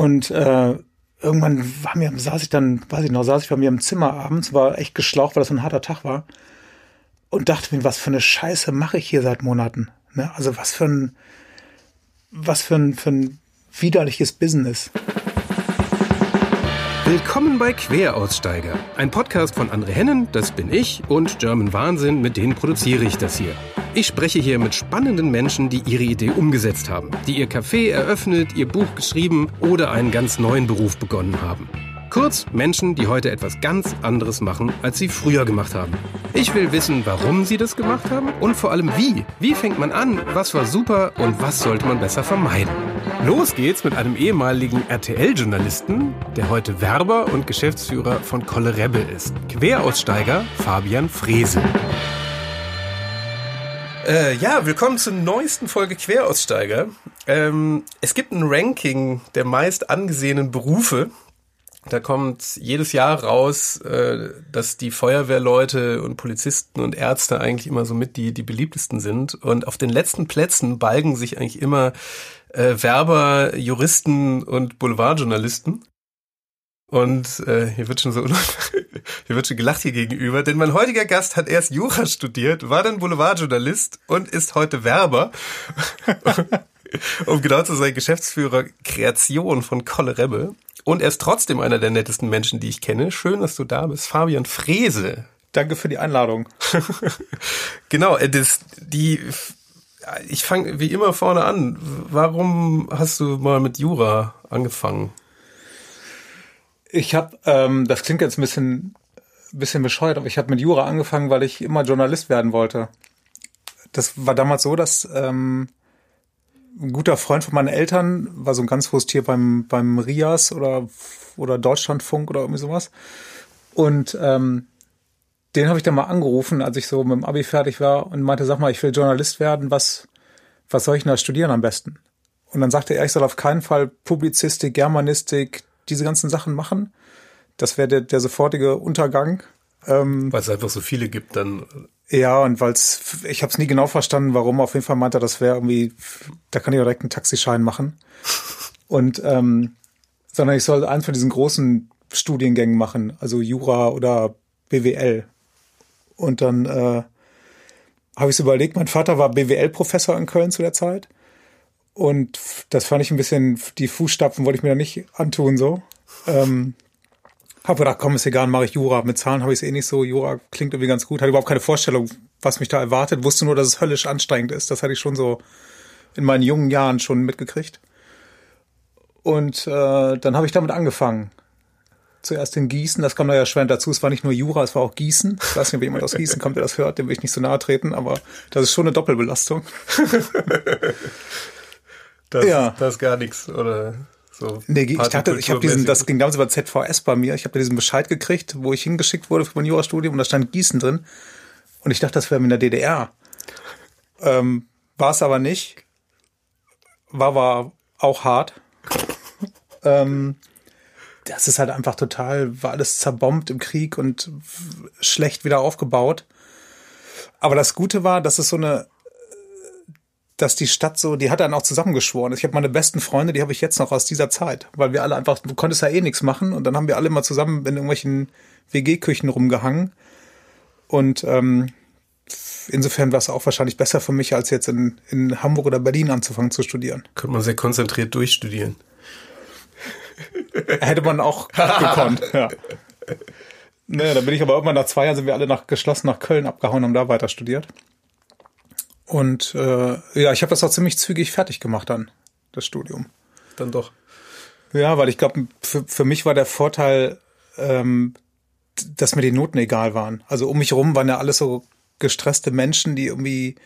Und äh, irgendwann war mir, saß ich dann, weiß ich noch, saß ich bei mir im Zimmer abends, war echt geschlaucht, weil das ein harter Tag war. Und dachte mir, was für eine Scheiße mache ich hier seit Monaten? Ne? Also was für ein, was für ein, für ein widerliches Business. Willkommen bei Queraussteiger, ein Podcast von André Hennen, das bin ich, und German Wahnsinn, mit denen produziere ich das hier. Ich spreche hier mit spannenden Menschen, die ihre Idee umgesetzt haben, die ihr Café eröffnet, ihr Buch geschrieben oder einen ganz neuen Beruf begonnen haben. Kurz Menschen, die heute etwas ganz anderes machen, als sie früher gemacht haben. Ich will wissen, warum sie das gemacht haben und vor allem wie. Wie fängt man an, was war super und was sollte man besser vermeiden. Los geht's mit einem ehemaligen RTL-Journalisten, der heute Werber und Geschäftsführer von Kolle Rebbe ist. Queraussteiger Fabian Frese. Äh, ja, willkommen zur neuesten Folge Queraussteiger. Ähm, es gibt ein Ranking der meist angesehenen Berufe. Da kommt jedes Jahr raus, äh, dass die Feuerwehrleute und Polizisten und Ärzte eigentlich immer so mit die, die beliebtesten sind. Und auf den letzten Plätzen balgen sich eigentlich immer äh, Werber, Juristen und Boulevardjournalisten. Und äh, hier wird schon so hier wird schon gelacht hier gegenüber, denn mein heutiger Gast hat erst Jura studiert, war dann Boulevardjournalist und ist heute Werber. um genau zu sein, Geschäftsführer Kreation von Kolle Rebbe. Und er ist trotzdem einer der nettesten Menschen, die ich kenne. Schön, dass du da bist. Fabian Frese. Danke für die Einladung. genau, äh, das, die, ich fange wie immer vorne an. Warum hast du mal mit Jura angefangen? Ich habe, ähm, das klingt jetzt ein bisschen, bisschen bescheuert, aber ich habe mit Jura angefangen, weil ich immer Journalist werden wollte. Das war damals so, dass ähm, ein guter Freund von meinen Eltern war so ein ganz hohes Tier beim, beim Rias oder, oder Deutschlandfunk oder irgendwie sowas. Und ähm, den habe ich dann mal angerufen, als ich so mit dem Abi fertig war und meinte, sag mal, ich will Journalist werden, was, was soll ich denn da studieren am besten? Und dann sagte er, ich soll auf keinen Fall Publizistik, Germanistik, diese ganzen Sachen machen. Das wäre der, der sofortige Untergang. Ähm, weil es einfach so viele gibt, dann. Ja, und weil es, ich habe es nie genau verstanden, warum. Auf jeden Fall meinte er, das wäre irgendwie, da kann ich direkt einen Taxischein machen. Und ähm, sondern ich soll einen von diesen großen Studiengängen machen, also Jura oder BWL. Und dann äh, habe ich es überlegt, mein Vater war BWL-Professor in Köln zu der Zeit. Und das fand ich ein bisschen, die Fußstapfen wollte ich mir da nicht antun, so. Ähm, hab gedacht, komm, ist egal, mache ich Jura. Mit Zahlen habe ich es eh nicht so. Jura klingt irgendwie ganz gut. Hatte überhaupt keine Vorstellung, was mich da erwartet. Wusste nur, dass es höllisch anstrengend ist. Das hatte ich schon so in meinen jungen Jahren schon mitgekriegt. Und äh, dann habe ich damit angefangen. Zuerst in Gießen, das kam da ja schwer dazu. Es war nicht nur Jura, es war auch Gießen. Ich weiß nicht, ob jemand aus Gießen kommt, der das hört, dem will ich nicht so nahe treten, aber das ist schon eine Doppelbelastung. Das, ja. das ist gar nichts, oder? So nee, ich dachte, ich habe diesen, das ging damals über ZVS bei mir. Ich habe da diesen Bescheid gekriegt, wo ich hingeschickt wurde für mein Jurastudium und da stand Gießen drin. Und ich dachte, das wäre in der DDR. Ähm, war es aber nicht. War aber auch hart. ähm, das ist halt einfach total, war alles zerbombt im Krieg und schlecht wieder aufgebaut. Aber das Gute war, dass es so eine dass die Stadt so, die hat dann auch zusammengeschworen. Ich habe meine besten Freunde, die habe ich jetzt noch aus dieser Zeit, weil wir alle einfach, du konntest ja eh nichts machen und dann haben wir alle mal zusammen in irgendwelchen WG-Küchen rumgehangen und ähm, insofern war es auch wahrscheinlich besser für mich, als jetzt in, in Hamburg oder Berlin anzufangen zu studieren. Könnte man sehr konzentriert durchstudieren. Hätte man auch gekonnt, ja. Naja, da bin ich aber irgendwann nach zwei Jahren sind wir alle nach geschlossen nach Köln abgehauen und da weiter studiert. Und äh, ja, ich habe das auch ziemlich zügig fertig gemacht dann, das Studium. Dann doch. Ja, weil ich glaube, für, für mich war der Vorteil, ähm, dass mir die Noten egal waren. Also um mich rum waren ja alles so gestresste Menschen, die irgendwie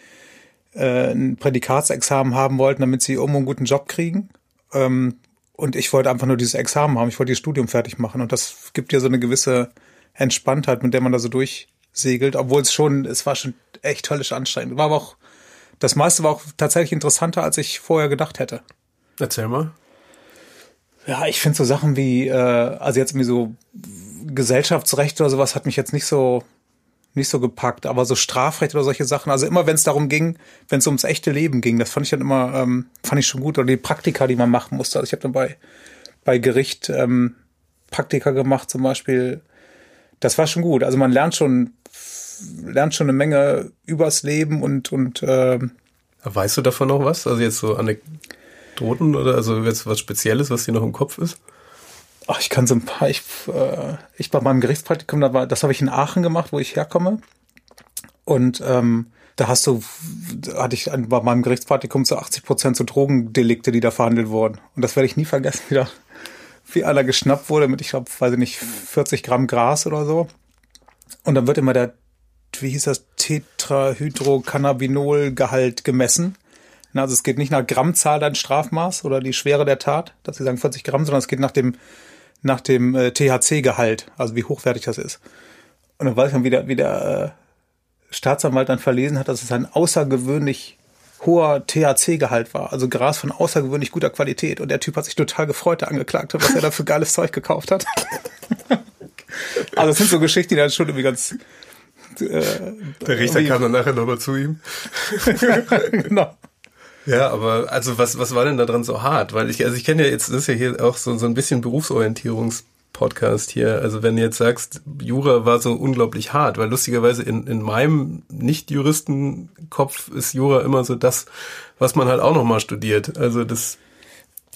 äh, ein Prädikatsexamen haben wollten, damit sie irgendwo einen guten Job kriegen. Ähm, und ich wollte einfach nur dieses Examen haben. Ich wollte das Studium fertig machen. Und das gibt ja so eine gewisse Entspanntheit, mit der man da so durchsegelt. Obwohl es schon, es war schon echt höllisch anstrengend. War aber auch das meiste war auch tatsächlich interessanter, als ich vorher gedacht hätte. Erzähl mal. Ja, ich finde so Sachen wie, äh, also jetzt irgendwie so Gesellschaftsrecht oder sowas hat mich jetzt nicht so nicht so gepackt, aber so Strafrecht oder solche Sachen, also immer wenn es darum ging, wenn es ums echte Leben ging, das fand ich dann immer, ähm, fand ich schon gut. Oder die Praktika, die man machen musste. Also ich habe dann bei, bei Gericht ähm, Praktika gemacht zum Beispiel. Das war schon gut. Also man lernt schon lernt schon eine Menge übers Leben und und äh, Weißt du davon noch was? Also jetzt so Anekdoten oder also jetzt was Spezielles, was dir noch im Kopf ist? Ach, ich kann so ein paar. Ich, äh, ich bei meinem Gerichtspraktikum, da war, das habe ich in Aachen gemacht, wo ich herkomme. Und ähm, da hast du, da hatte ich bei meinem Gerichtspraktikum zu 80 Prozent so Drogendelikte, die da verhandelt wurden. Und das werde ich nie vergessen, wieder, wie einer geschnappt wurde mit, ich glaube, weiß ich nicht, 40 Gramm Gras oder so. Und dann wird immer der, wie hieß das, Tetrahydrocannabinol-Gehalt gemessen. Also es geht nicht nach Grammzahl dein Strafmaß oder die Schwere der Tat, dass sie sagen 40 Gramm, sondern es geht nach dem, nach dem äh, THC-Gehalt, also wie hochwertig das ist. Und dann weiß man, wie der, wie der äh, Staatsanwalt dann verlesen hat, dass es ein außergewöhnlich hoher THC-Gehalt war. Also Gras von außergewöhnlich guter Qualität. Und der Typ hat sich total gefreut, der Angeklagte, was er da für geiles Zeug gekauft hat. also das sind so Geschichten, die dann schon irgendwie ganz... Äh, der Richter kam dann nachher nochmal zu ihm. genau. Ja, aber also was, was war denn da dran so hart? Weil ich, also ich kenne ja jetzt, das ist ja hier auch so, so ein bisschen Berufsorientierungs- Podcast hier. Also wenn du jetzt sagst, Jura war so unglaublich hart, weil lustigerweise in, in meinem Nicht-Juristen-Kopf ist Jura immer so das, was man halt auch nochmal studiert. Also das,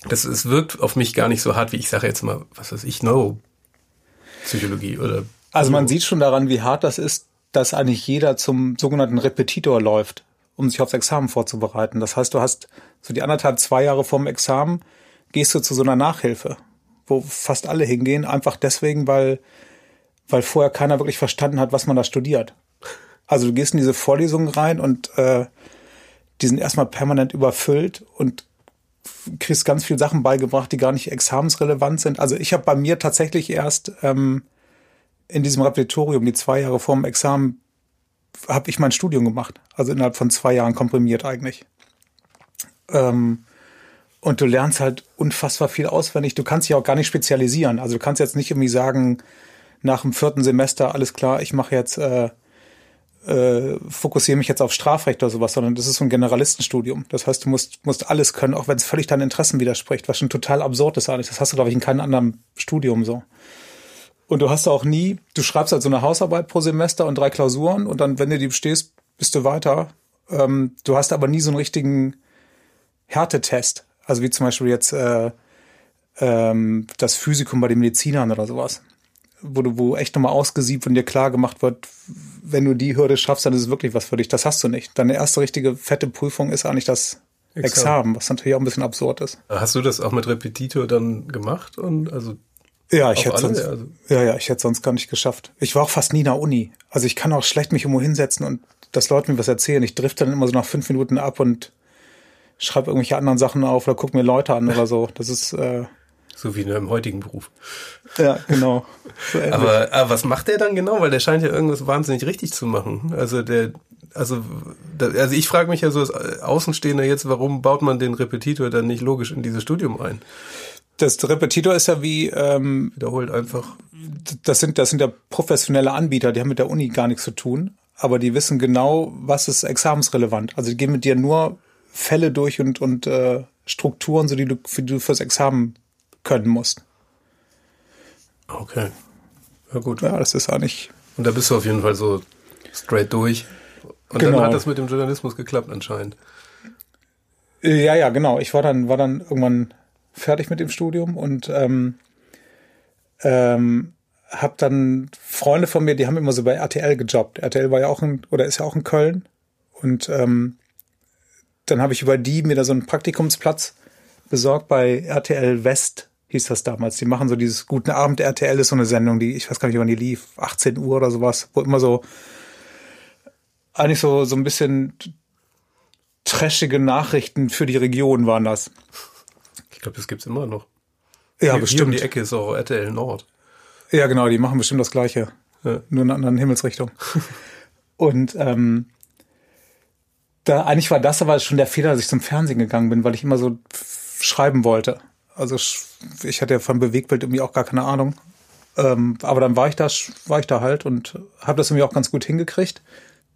das es wirkt auf mich gar nicht so hart, wie ich sage jetzt mal, was weiß ich, Neuropsychologie oder. Also man sieht schon daran, wie hart das ist, dass eigentlich jeder zum sogenannten Repetitor läuft, um sich aufs Examen vorzubereiten. Das heißt, du hast so die anderthalb, zwei Jahre vorm Examen, gehst du zu so einer Nachhilfe wo fast alle hingehen, einfach deswegen, weil, weil vorher keiner wirklich verstanden hat, was man da studiert. Also du gehst in diese Vorlesungen rein und äh, die sind erstmal permanent überfüllt und kriegst ganz viele Sachen beigebracht, die gar nicht examensrelevant sind. Also ich habe bei mir tatsächlich erst ähm, in diesem Repetitorium, die zwei Jahre vor dem Examen, habe ich mein Studium gemacht. Also innerhalb von zwei Jahren komprimiert eigentlich. Ähm, und du lernst halt unfassbar viel auswendig. Du kannst dich auch gar nicht spezialisieren. Also du kannst jetzt nicht irgendwie sagen, nach dem vierten Semester, alles klar, ich mache jetzt, äh, äh, fokussiere mich jetzt auf Strafrecht oder sowas, sondern das ist so ein Generalistenstudium. Das heißt, du musst, musst alles können, auch wenn es völlig deinen Interessen widerspricht, was schon total absurd ist eigentlich. Das hast du, glaube ich, in keinem anderen Studium so. Und du hast auch nie, du schreibst halt so eine Hausarbeit pro Semester und drei Klausuren und dann, wenn du die bestehst, bist du weiter. Ähm, du hast aber nie so einen richtigen Härtetest. Also wie zum Beispiel jetzt äh, ähm, das Physikum bei den Medizinern oder sowas. Wo du, wo echt nochmal ausgesiebt und dir klar gemacht wird, wenn du die Hürde schaffst, dann ist es wirklich was für dich. Das hast du nicht. Deine erste richtige fette Prüfung ist eigentlich das Examen, Examen was natürlich auch ein bisschen absurd ist. Hast du das auch mit Repetitor dann gemacht? Und also ja, ich hätte sonst, also ja, ja, ich hätte sonst gar nicht geschafft. Ich war auch fast nie in der Uni. Also ich kann auch schlecht mich irgendwo hinsetzen und das Leuten mir was erzählen. Ich drifte dann immer so nach fünf Minuten ab und schreibe irgendwelche anderen Sachen auf oder gucke mir Leute an oder so. Das ist äh, so wie in einem heutigen Beruf. Ja, genau. So aber, aber was macht der dann genau? Weil der scheint ja irgendwas wahnsinnig richtig zu machen. Also der, also, also ich frage mich ja so als Außenstehender jetzt, warum baut man den Repetitor dann nicht logisch in dieses Studium ein? Das Repetitor ist ja wie ähm, wiederholt einfach. Das sind das sind ja professionelle Anbieter, die haben mit der Uni gar nichts zu tun, aber die wissen genau, was ist examensrelevant. Also die gehen mit dir nur Fälle durch und, und äh, Strukturen, so die du, für die du fürs Examen können musst. Okay. Ja, gut. Ja, das ist eigentlich. Und da bist du auf jeden Fall so straight durch. Und genau. dann hat das mit dem Journalismus geklappt anscheinend. Ja, ja, genau. Ich war dann, war dann irgendwann fertig mit dem Studium und ähm, ähm, habe dann Freunde von mir, die haben immer so bei RTL gejobbt. RTL war ja auch in, oder ist ja auch in Köln. Und ähm, dann habe ich über die mir da so einen Praktikumsplatz besorgt bei RTL West, hieß das damals. Die machen so dieses Guten Abend RTL ist so eine Sendung, die, ich weiß gar nicht, wann die lief, 18 Uhr oder sowas, wo immer so eigentlich so, so ein bisschen trashige Nachrichten für die Region waren das. Ich glaube, das gibt's immer noch. Ja, hier, bestimmt. Hier um die Ecke ist auch RTL Nord. Ja, genau, die machen bestimmt das Gleiche. Ja. Nur in einer anderen Himmelsrichtung. Und ähm, da, eigentlich war das aber schon der Fehler, dass ich zum Fernsehen gegangen bin, weil ich immer so schreiben wollte. Also ich hatte ja von Bewegtbild irgendwie auch gar keine Ahnung. Ähm, aber dann war ich da, war ich da halt und habe das irgendwie auch ganz gut hingekriegt.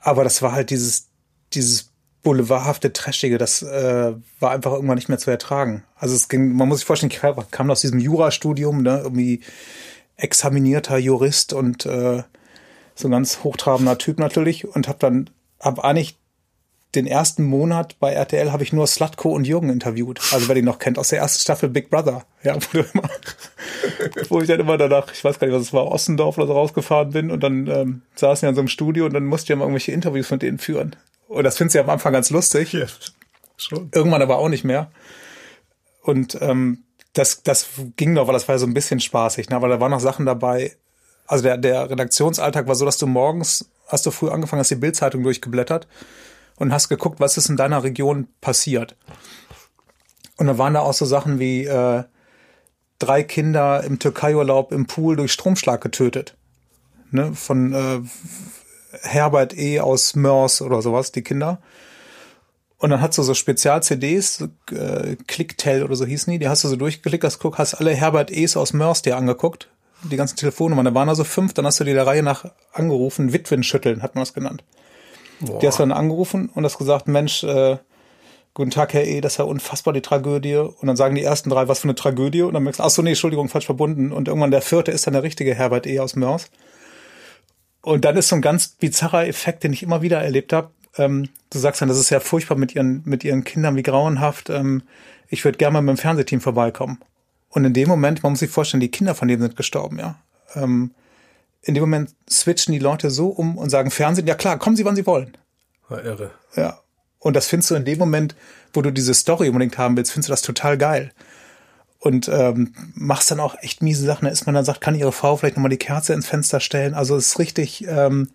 Aber das war halt dieses, dieses boulevardhafte, trashige, das äh, war einfach irgendwann nicht mehr zu ertragen. Also es ging, man muss sich vorstellen, ich kam aus diesem Jurastudium, ne, irgendwie examinierter Jurist und äh, so ein ganz hochtrabender Typ natürlich und habe dann hab eigentlich den ersten Monat bei RTL habe ich nur Slutko und Jürgen interviewt. Also wer die noch kennt, aus der ersten Staffel Big Brother. Ja, wo, immer, wo ich dann immer danach, ich weiß gar nicht, was es war, Ossendorf oder so rausgefahren bin und dann ähm, saßen wir in so einem Studio und dann musste ich ja mal irgendwelche Interviews von denen führen. Und das findest du ja am Anfang ganz lustig. Ja, schon. Irgendwann aber auch nicht mehr. Und ähm, das, das ging noch, weil das war ja so ein bisschen spaßig, ne? Aber da waren noch Sachen dabei. Also der, der Redaktionsalltag war so, dass du morgens, hast du früh angefangen, hast die Bildzeitung durchgeblättert und hast geguckt, was ist in deiner Region passiert. Und dann waren da auch so Sachen wie äh, drei Kinder im Türkeiurlaub im Pool durch Stromschlag getötet. Ne? Von äh, Herbert E. aus Mörs oder sowas, die Kinder. Und dann hast du so Spezial-CDs, äh, Clicktel oder so hießen die, die hast du so durchgeklickt, hast, guck, hast alle Herbert E's aus Mörs dir angeguckt, die ganzen Telefonnummern, da waren also fünf, dann hast du die der Reihe nach angerufen, Witwen schütteln, hat man das genannt. Boah. Die hast du dann angerufen und hast gesagt, Mensch, äh, guten Tag, Herr E., das ist ja unfassbar, die Tragödie. Und dann sagen die ersten drei, was für eine Tragödie. Und dann merkst du, ach so, nee, Entschuldigung, falsch verbunden. Und irgendwann der vierte ist dann der richtige Herbert E. aus Mörs. Und dann ist so ein ganz bizarrer Effekt, den ich immer wieder erlebt habe. Ähm, du sagst dann, das ist ja furchtbar mit ihren, mit ihren Kindern, wie grauenhaft. Ähm, ich würde gerne mal mit dem Fernsehteam vorbeikommen. Und in dem Moment, man muss sich vorstellen, die Kinder von denen sind gestorben, ja. Ähm, in dem Moment switchen die Leute so um und sagen Fernsehen, ja klar, kommen Sie, wann Sie wollen. War irre. Ja. Und das findest du in dem Moment, wo du diese Story unbedingt haben willst, findest du das total geil. Und ähm, machst dann auch echt miese Sachen. Da ist man dann sagt, kann ihre Frau vielleicht nochmal die Kerze ins Fenster stellen? Also es ist richtig, ähm,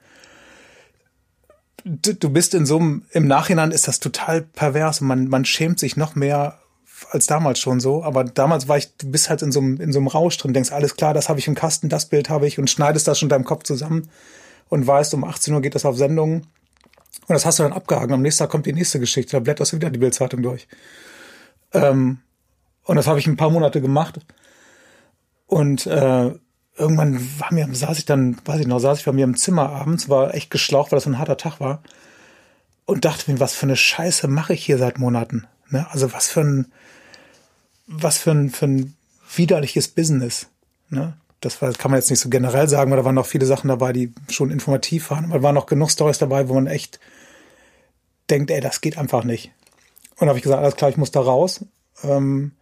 du, bist in so einem, im Nachhinein ist das total pervers und man, man schämt sich noch mehr als damals schon so, aber damals war ich, du bist halt in so einem, in so einem Rausch drin, denkst, alles klar, das habe ich im Kasten, das Bild habe ich und schneidest das schon in deinem Kopf zusammen und weißt, um 18 Uhr geht das auf Sendung und das hast du dann abgehakt. Am nächsten Tag kommt die nächste Geschichte, da blätterst du wieder die Bildzeitung durch. Ähm, und das habe ich ein paar Monate gemacht und äh, irgendwann war mir, saß ich dann, weiß ich noch, saß ich bei mir im Zimmer abends, war echt geschlaucht, weil das ein harter Tag war und dachte mir, was für eine Scheiße mache ich hier seit Monaten. Ne? Also was für ein, was für ein, für ein widerliches Business. Ne? Das war, kann man jetzt nicht so generell sagen, weil da waren noch viele Sachen dabei, die schon informativ waren. Aber da waren noch genug Stories dabei, wo man echt denkt, ey, das geht einfach nicht. Und da habe ich gesagt, alles klar, ich muss da raus. Ähm,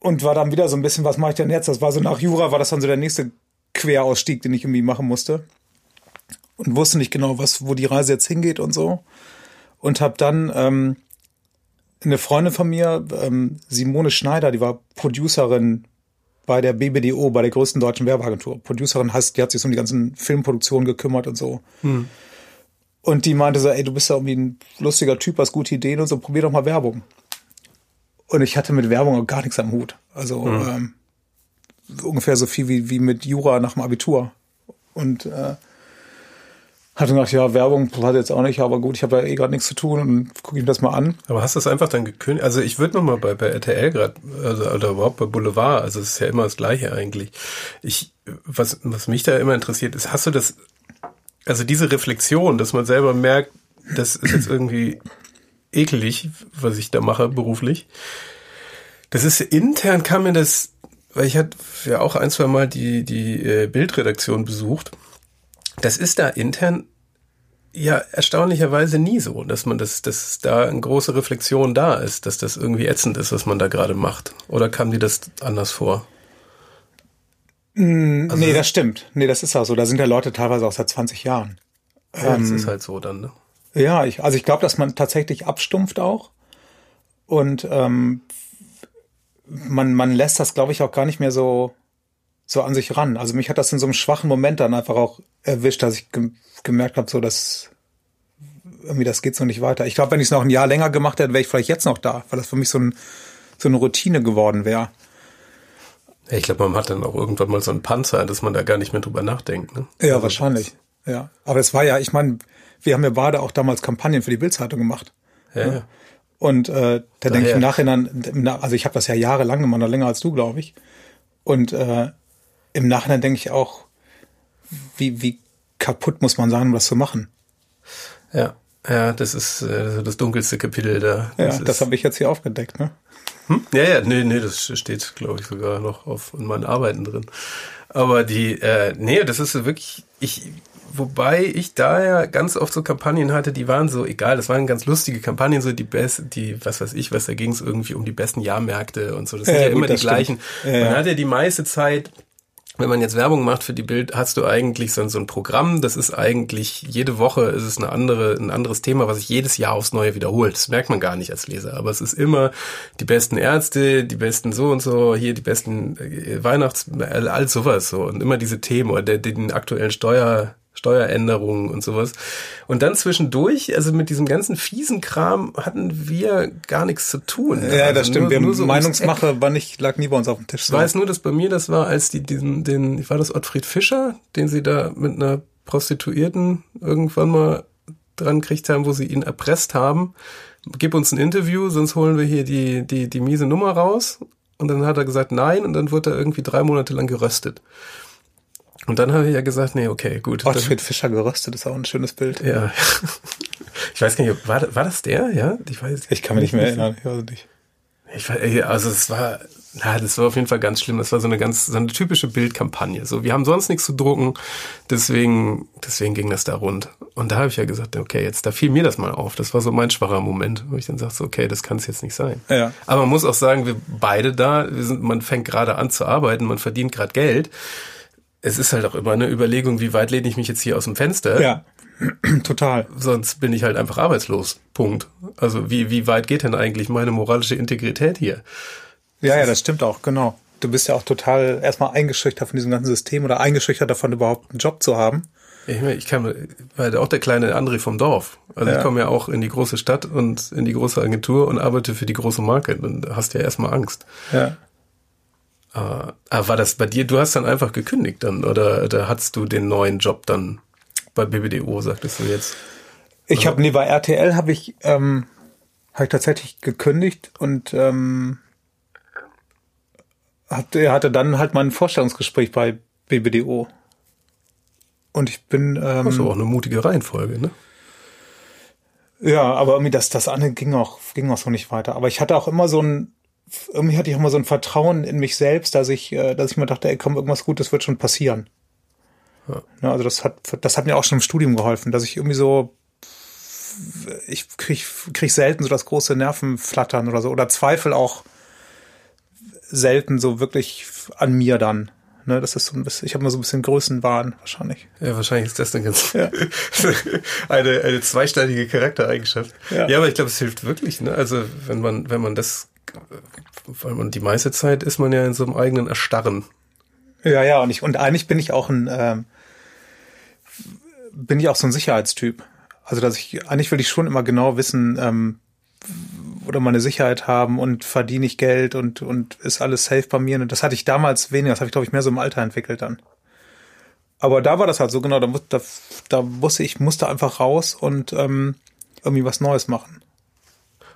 und war dann wieder so ein bisschen, was mache ich denn jetzt? Das war so nach Jura, war das dann so der nächste Querausstieg, den ich irgendwie machen musste. Und wusste nicht genau, was, wo die Reise jetzt hingeht und so. Und habe dann ähm, eine Freundin von mir, ähm, Simone Schneider, die war Producerin bei der BBDO, bei der größten deutschen Werbeagentur. Producerin heißt, die hat sich um die ganzen Filmproduktionen gekümmert und so. Hm. Und die meinte so, ey, du bist ja irgendwie ein lustiger Typ, hast gute Ideen und so, probier doch mal Werbung. Und ich hatte mit Werbung auch gar nichts am Hut. Also hm. ähm, ungefähr so viel wie, wie mit Jura nach dem Abitur. Und äh, hatte gedacht, ja, Werbung hat jetzt auch nicht, aber gut, ich habe ja eh gerade nichts zu tun und gucke ich mir das mal an. Aber hast du es einfach dann gekündigt? Also ich würde nochmal bei, bei RTL gerade, also, oder überhaupt bei Boulevard, also es ist ja immer das Gleiche eigentlich. Ich, was, was mich da immer interessiert ist, hast du das, also diese Reflexion, dass man selber merkt, das ist jetzt irgendwie ekelig, was ich da mache beruflich. Das ist intern kam mir das, weil ich hatte ja auch ein, zwei Mal die, die äh, Bildredaktion besucht das ist da intern ja erstaunlicherweise nie so, dass man das, dass da eine große Reflexion da ist, dass das irgendwie ätzend ist, was man da gerade macht. Oder kam dir das anders vor? Mm, also nee, das stimmt. Nee, das ist auch so. Da sind ja Leute teilweise auch seit 20 Jahren. Ja, ähm, das ist halt so dann, ne? Ja, ich, also ich glaube, dass man tatsächlich abstumpft auch. Und ähm, man, man lässt das, glaube ich, auch gar nicht mehr so so an sich ran. Also mich hat das in so einem schwachen Moment dann einfach auch erwischt, dass ich ge gemerkt habe, so dass irgendwie das geht so nicht weiter. Ich glaube, wenn ich es noch ein Jahr länger gemacht hätte, wäre ich vielleicht jetzt noch da, weil das für mich so, ein, so eine Routine geworden wäre. Ich glaube, man hat dann auch irgendwann mal so einen Panzer, dass man da gar nicht mehr drüber nachdenkt. Ne? Ja, also wahrscheinlich. Ja, aber es war ja, ich meine, wir haben ja beide auch damals Kampagnen für die Bildzeitung gemacht. Ja. Ne? Und äh, da denke ich im Nachhinein, also ich habe das ja jahrelang gemacht, noch länger als du, glaube ich. Und äh, im Nachhinein denke ich auch, wie, wie kaputt muss man sein, um das zu machen. Ja. Ja, das ist äh, das dunkelste Kapitel da. Das ja, das habe ich jetzt hier aufgedeckt, ne? Hm? Ja, ja, nee, nee, das steht, glaube ich, sogar noch auf in meinen Arbeiten drin. Aber die, äh, nee, das ist wirklich, ich, wobei ich da ja ganz oft so Kampagnen hatte, die waren so egal, das waren ganz lustige Kampagnen, so die best, die, was weiß ich, was da ging es irgendwie um die besten Jahrmärkte und so. Das sind ja, ja gut, immer die gleichen. Ja, Man hat ja die meiste Zeit wenn man jetzt Werbung macht für die Bild, hast du eigentlich so, so ein Programm, das ist eigentlich, jede Woche ist es eine andere, ein anderes Thema, was sich jedes Jahr aufs Neue wiederholt. Das merkt man gar nicht als Leser, aber es ist immer die besten Ärzte, die besten so und so, hier die besten äh, Weihnachts, all sowas so und immer diese Themen oder den aktuellen Steuer, Steueränderungen und sowas. Und dann zwischendurch, also mit diesem ganzen fiesen Kram hatten wir gar nichts zu tun. Ja, also das stimmt. Nur, wir nur so Meinungsmache war nicht, lag nie bei uns auf dem Tisch. Ich weiß nur, dass bei mir das war, als die diesen, den, war das Ottfried Fischer, den sie da mit einer Prostituierten irgendwann mal dran gekriegt haben, wo sie ihn erpresst haben. Gib uns ein Interview, sonst holen wir hier die, die, die miese Nummer raus. Und dann hat er gesagt, nein, und dann wurde er irgendwie drei Monate lang geröstet. Und dann habe ich ja gesagt, nee, okay, gut. Ottfried Fischer geröstet ist auch ein schönes Bild. Ja. Ich weiß gar nicht, war, war das der? Ja, ich weiß. Ich kann mich nicht mehr erinnern. Ich weiß nicht. Ich weiß, also es war, na, das war auf jeden Fall ganz schlimm. Das war so eine ganz, so eine typische Bildkampagne. So, wir haben sonst nichts zu drucken, deswegen, deswegen ging das da rund. Und da habe ich ja gesagt, okay, jetzt da fiel mir das mal auf. Das war so mein schwacher Moment, wo ich dann sagte, okay, das kann es jetzt nicht sein. Ja. Aber man muss auch sagen, wir beide da, wir sind, man fängt gerade an zu arbeiten, man verdient gerade Geld es ist halt auch immer eine Überlegung, wie weit lehne ich mich jetzt hier aus dem Fenster? Ja, total. Sonst bin ich halt einfach arbeitslos. Punkt. Also wie, wie weit geht denn eigentlich meine moralische Integrität hier? Ja, ja, das stimmt auch, genau. Du bist ja auch total erstmal eingeschüchtert von diesem ganzen System oder eingeschüchtert davon, überhaupt einen Job zu haben. Ich, meine, ich kann, war halt auch der kleine André vom Dorf. Also ja. ich komme ja auch in die große Stadt und in die große Agentur und arbeite für die große Marke. Dann hast du ja erstmal Angst. Ja. Aber ah, war das bei dir, du hast dann einfach gekündigt dann oder, oder hattest du den neuen Job dann bei BBDO, sagtest du jetzt? Ich habe, nee, bei RTL habe ich, ähm, hab ich tatsächlich gekündigt und ähm, hatte, hatte dann halt mal ein Vorstellungsgespräch bei BBDO. Und ich bin. Ähm, das ist auch eine mutige Reihenfolge, ne? Ja, aber irgendwie das, das andere ging auch, ging auch so nicht weiter. Aber ich hatte auch immer so ein, irgendwie hatte ich auch mal so ein Vertrauen in mich selbst, dass ich, äh, dass ich mir dachte, ey, komm, irgendwas Gutes wird schon passieren. Ja. ja. also das hat, das hat mir auch schon im Studium geholfen, dass ich irgendwie so, ich krieg, krieg selten so das große Nervenflattern oder so, oder Zweifel auch selten so wirklich an mir dann. Ne, das ist so ein bisschen, ich habe mal so ein bisschen Größenwahn wahrscheinlich. Ja, wahrscheinlich ist das eine ganz ja. eine, eine zweisteilige Charaktereigenschaft. Ja. ja, aber ich glaube, es hilft wirklich. Ne? Also wenn man wenn man das weil man die meiste Zeit ist man ja in so einem eigenen Erstarren. Ja, ja, und ich, und eigentlich bin ich auch ein, ähm, bin ich auch so ein Sicherheitstyp. Also, dass ich, eigentlich will ich schon immer genau wissen, ähm, oder meine Sicherheit haben und verdiene ich Geld und, und ist alles safe bei mir. Und das hatte ich damals weniger, das habe ich, glaube ich, mehr so im Alter entwickelt dann. Aber da war das halt so genau, da, da, da wusste ich, musste einfach raus und ähm, irgendwie was Neues machen.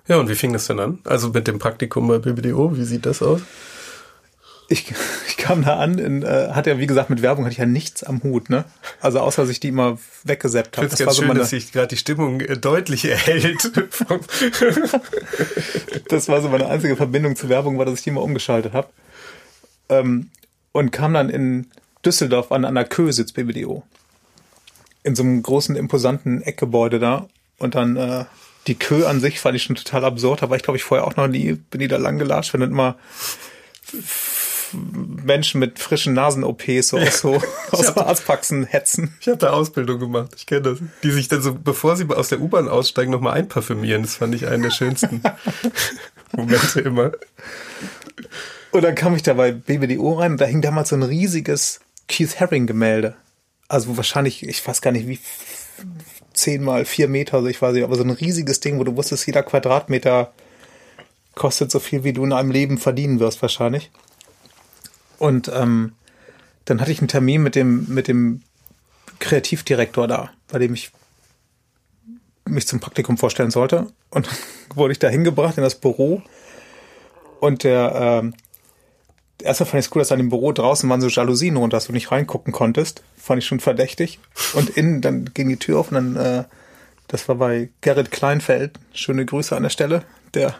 Ja, und wie fing das denn an? Also mit dem Praktikum bei BBDO, wie sieht das aus? Ich, ich kam da an, in, äh, hatte ja wie gesagt mit Werbung hatte ich ja nichts am Hut, ne? Also außer dass ich die immer weggesäppt habe. Das ganz war so schön, meine, dass sich gerade die Stimmung äh, deutlich erhält. das war so meine einzige Verbindung zur Werbung, war, dass ich die immer umgeschaltet habe. Ähm, und kam dann in Düsseldorf an, an der Kösitz BBDO. In so einem großen, imposanten Eckgebäude da. Und dann äh, die Kö an sich fand ich schon total absurd, aber ich glaube, ich vorher auch noch nie, bin die da lang gelatscht, wenn dann immer Menschen mit frischen Nasen-OPs so aus so aus hab, Arztpraxen hetzen. Ich habe da Ausbildung gemacht, ich kenne das. Die sich dann so, bevor sie aus der U-Bahn aussteigen, nochmal einparfümieren. Das fand ich einen der schönsten Momente immer. Und dann kam ich da bei BBDO rein und da hing damals so ein riesiges Keith Haring-Gemälde. Also wahrscheinlich, ich weiß gar nicht, wie zehn mal vier Meter, also ich weiß nicht, aber so ein riesiges Ding, wo du wusstest, jeder Quadratmeter kostet so viel, wie du in einem Leben verdienen wirst, wahrscheinlich. Und ähm, dann hatte ich einen Termin mit dem, mit dem Kreativdirektor da, bei dem ich mich zum Praktikum vorstellen sollte. Und wurde ich da hingebracht in das Büro. Und der, ähm, erstmal fand ich es cool, dass an dem Büro draußen waren so Jalousien runter, dass du nicht reingucken konntest. Fand ich schon verdächtig. Und innen, dann ging die Tür auf und dann äh, Das war bei Gerrit Kleinfeld. Schöne Grüße an der Stelle. Der,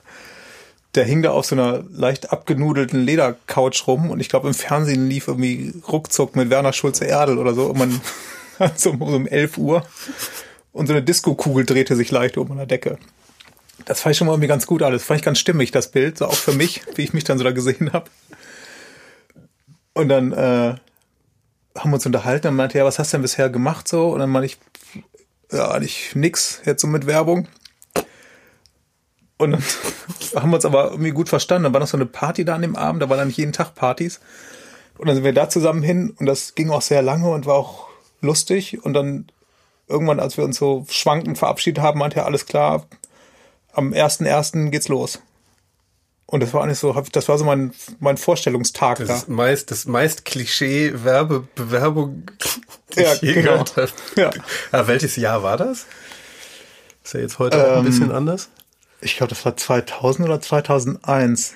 der hing da auf so einer leicht abgenudelten Ledercouch rum und ich glaube im Fernsehen lief irgendwie ruckzuck mit Werner Schulze-Erdel oder so. Und man so um 11 Uhr und so eine Disco-Kugel drehte sich leicht oben an der Decke. Das fand ich schon mal irgendwie ganz gut alles. Fand ich ganz stimmig, das Bild, so auch für mich, wie ich mich dann so da gesehen habe. Und dann äh, haben wir uns unterhalten und meinte, ja, was hast du denn bisher gemacht so? Und dann meinte ich, ja, eigentlich nix, jetzt so mit Werbung. Und dann haben wir uns aber irgendwie gut verstanden. Dann war noch so eine Party da an dem Abend, da waren dann nicht jeden Tag Partys. Und dann sind wir da zusammen hin und das ging auch sehr lange und war auch lustig. Und dann irgendwann, als wir uns so schwankend verabschiedet haben, meinte er, alles klar, am 1.1. geht's los. Und das war eigentlich so, das war so mein, mein Vorstellungstag das da. Ist meist, das meist Klischee-Werbebewerbung, die ja, ich je genau. gehört habe. Ja. Aber welches Jahr war das? Ist ja jetzt heute ähm, auch ein bisschen ähm, anders. Ich glaube, das war 2000 oder 2001.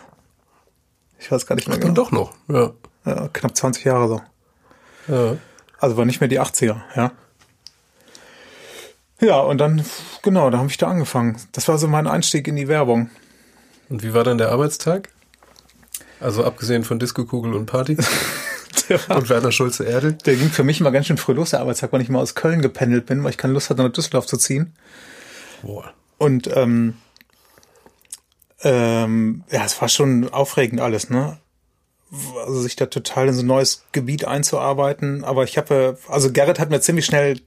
Ich weiß gar nicht mehr. Ach, genau. doch noch, ja. ja. Knapp 20 Jahre so. Ja. Also war nicht mehr die 80er, ja. Ja, und dann, genau, da habe ich da angefangen. Das war so mein Einstieg in die Werbung. Und wie war dann der Arbeitstag? Also abgesehen von Disco-Kugel und Party? und Werner Schulze-Erdel? Der ging für mich immer ganz schön früh los, der Arbeitstag, weil ich mal aus Köln gependelt bin, weil ich keine Lust hatte, nach Düsseldorf zu ziehen. Boah. Und ähm, ähm, ja, es war schon aufregend alles, ne? Also sich da total in so ein neues Gebiet einzuarbeiten. Aber ich habe, also Gerrit hat mir ziemlich schnell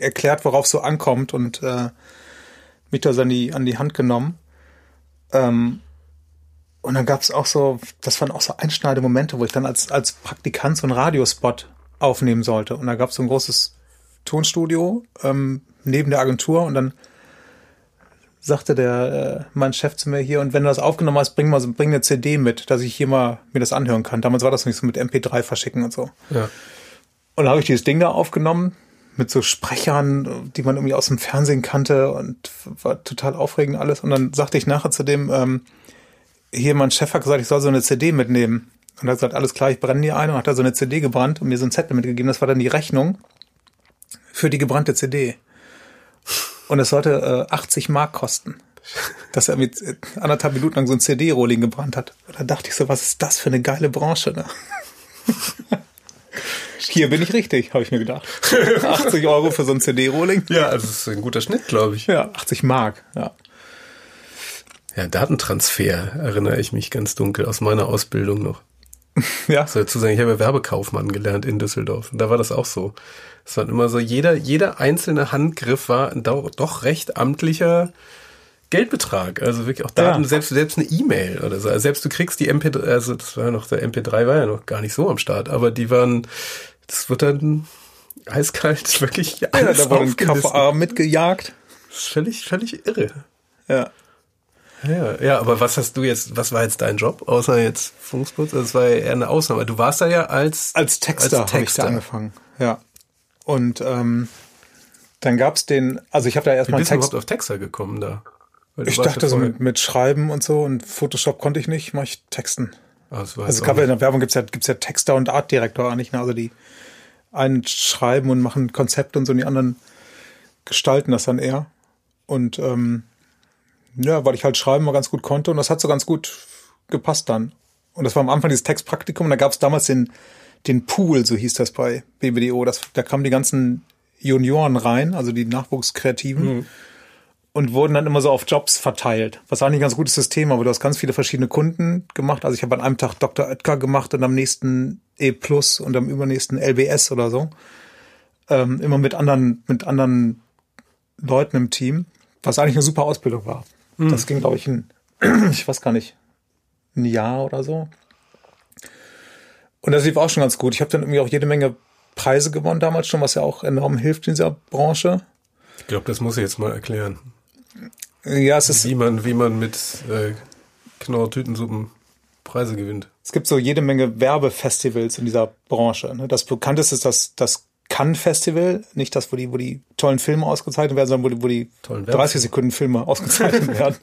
erklärt, worauf es so ankommt und äh, mich da an die, an die Hand genommen. Ähm, und dann gab es auch so, das waren auch so einschneidende Momente, wo ich dann als, als Praktikant so einen Radiospot aufnehmen sollte. Und da gab es so ein großes Tonstudio ähm, neben der Agentur und dann sagte der äh, mein Chef zu mir hier und wenn du das aufgenommen hast, bring mal so, bring eine CD mit, dass ich hier mal mir das anhören kann. Damals war das nicht so mit MP3 verschicken und so. Ja. Und dann habe ich dieses Ding da aufgenommen mit so Sprechern, die man irgendwie aus dem Fernsehen kannte und war total aufregend alles. Und dann sagte ich nachher zu dem, ähm, hier mein Chef hat gesagt, ich soll so eine CD mitnehmen. Und er hat gesagt, alles klar, ich brenne die ein und hat da so eine CD gebrannt und mir so ein Zettel mitgegeben. Das war dann die Rechnung für die gebrannte CD. Und es sollte äh, 80 Mark kosten. Dass er mit äh, anderthalb Minuten lang so ein CD-Rolling gebrannt hat. Und da dachte ich so, was ist das für eine geile Branche, ne? Hier bin ich richtig, habe ich mir gedacht. 80 Euro für so ein CD-Rolling. Ja, das ist ein guter Schnitt, glaube ich. Ja, 80 Mark, ja. Ja, Datentransfer erinnere ich mich ganz dunkel aus meiner Ausbildung noch. Ja. So zu sagen, ich habe Werbekaufmann gelernt in Düsseldorf. Und da war das auch so. Es war immer so, jeder, jeder einzelne Handgriff war doch recht amtlicher Geldbetrag. Also wirklich auch Daten, ja. selbst, selbst eine E-Mail oder so. Also selbst du kriegst die MP3, also das war ja noch, der MP3 war ja noch gar nicht so am Start, aber die waren, das wird dann eiskalt wirklich ja, alles da wurde ein KVA mitgejagt. Das ist völlig, völlig irre. Ja. Ja, ja, aber was hast du jetzt, was war jetzt dein Job, außer jetzt Funksputz? Das war ja eher eine Ausnahme. Du warst da ja als Als Texter, als Texter. ich da angefangen. Ja. Und ähm, dann gab's den, also ich habe da erstmal Wie bist Text. du überhaupt auf Texter gekommen da? Ich dachte so mit, mit Schreiben und so und Photoshop konnte ich nicht, mache ich Texten. Ah, also es gab ja in der Werbung gibt's ja, gibt's ja Texter und Artdirektor eigentlich, ne? also die einen schreiben und machen Konzepte und so und die anderen gestalten das dann eher. Und ähm, ja, weil ich halt schreiben mal ganz gut konnte und das hat so ganz gut gepasst dann. Und das war am Anfang dieses Textpraktikum und da gab es damals den, den Pool, so hieß das bei BBDO. Das, da kamen die ganzen Junioren rein, also die Nachwuchskreativen. Mhm und wurden dann immer so auf Jobs verteilt. Was eigentlich ein ganz gutes System, aber du hast ganz viele verschiedene Kunden gemacht. Also ich habe an einem Tag Dr. Oetker gemacht und am nächsten E Plus und am übernächsten LBS oder so. Ähm, immer mit anderen, mit anderen Leuten im Team, was eigentlich eine super Ausbildung war. Mhm. Das ging, glaube ich, ein, ich weiß gar nicht, ein Jahr oder so. Und das lief auch schon ganz gut. Ich habe dann irgendwie auch jede Menge Preise gewonnen damals schon, was ja auch enorm hilft in dieser Branche. Ich glaube, das muss ich jetzt mal erklären. Ja, es ist. Wie man, wie man mit äh, Knorr-Tütensuppen Preise gewinnt. Es gibt so jede Menge Werbefestivals in dieser Branche. Ne? Das bekannteste ist das, das Cannes Festival, nicht das, wo die, wo die tollen Filme ausgezeichnet werden, sondern wo die, wo die 30 Sekunden Filme ausgezeichnet werden.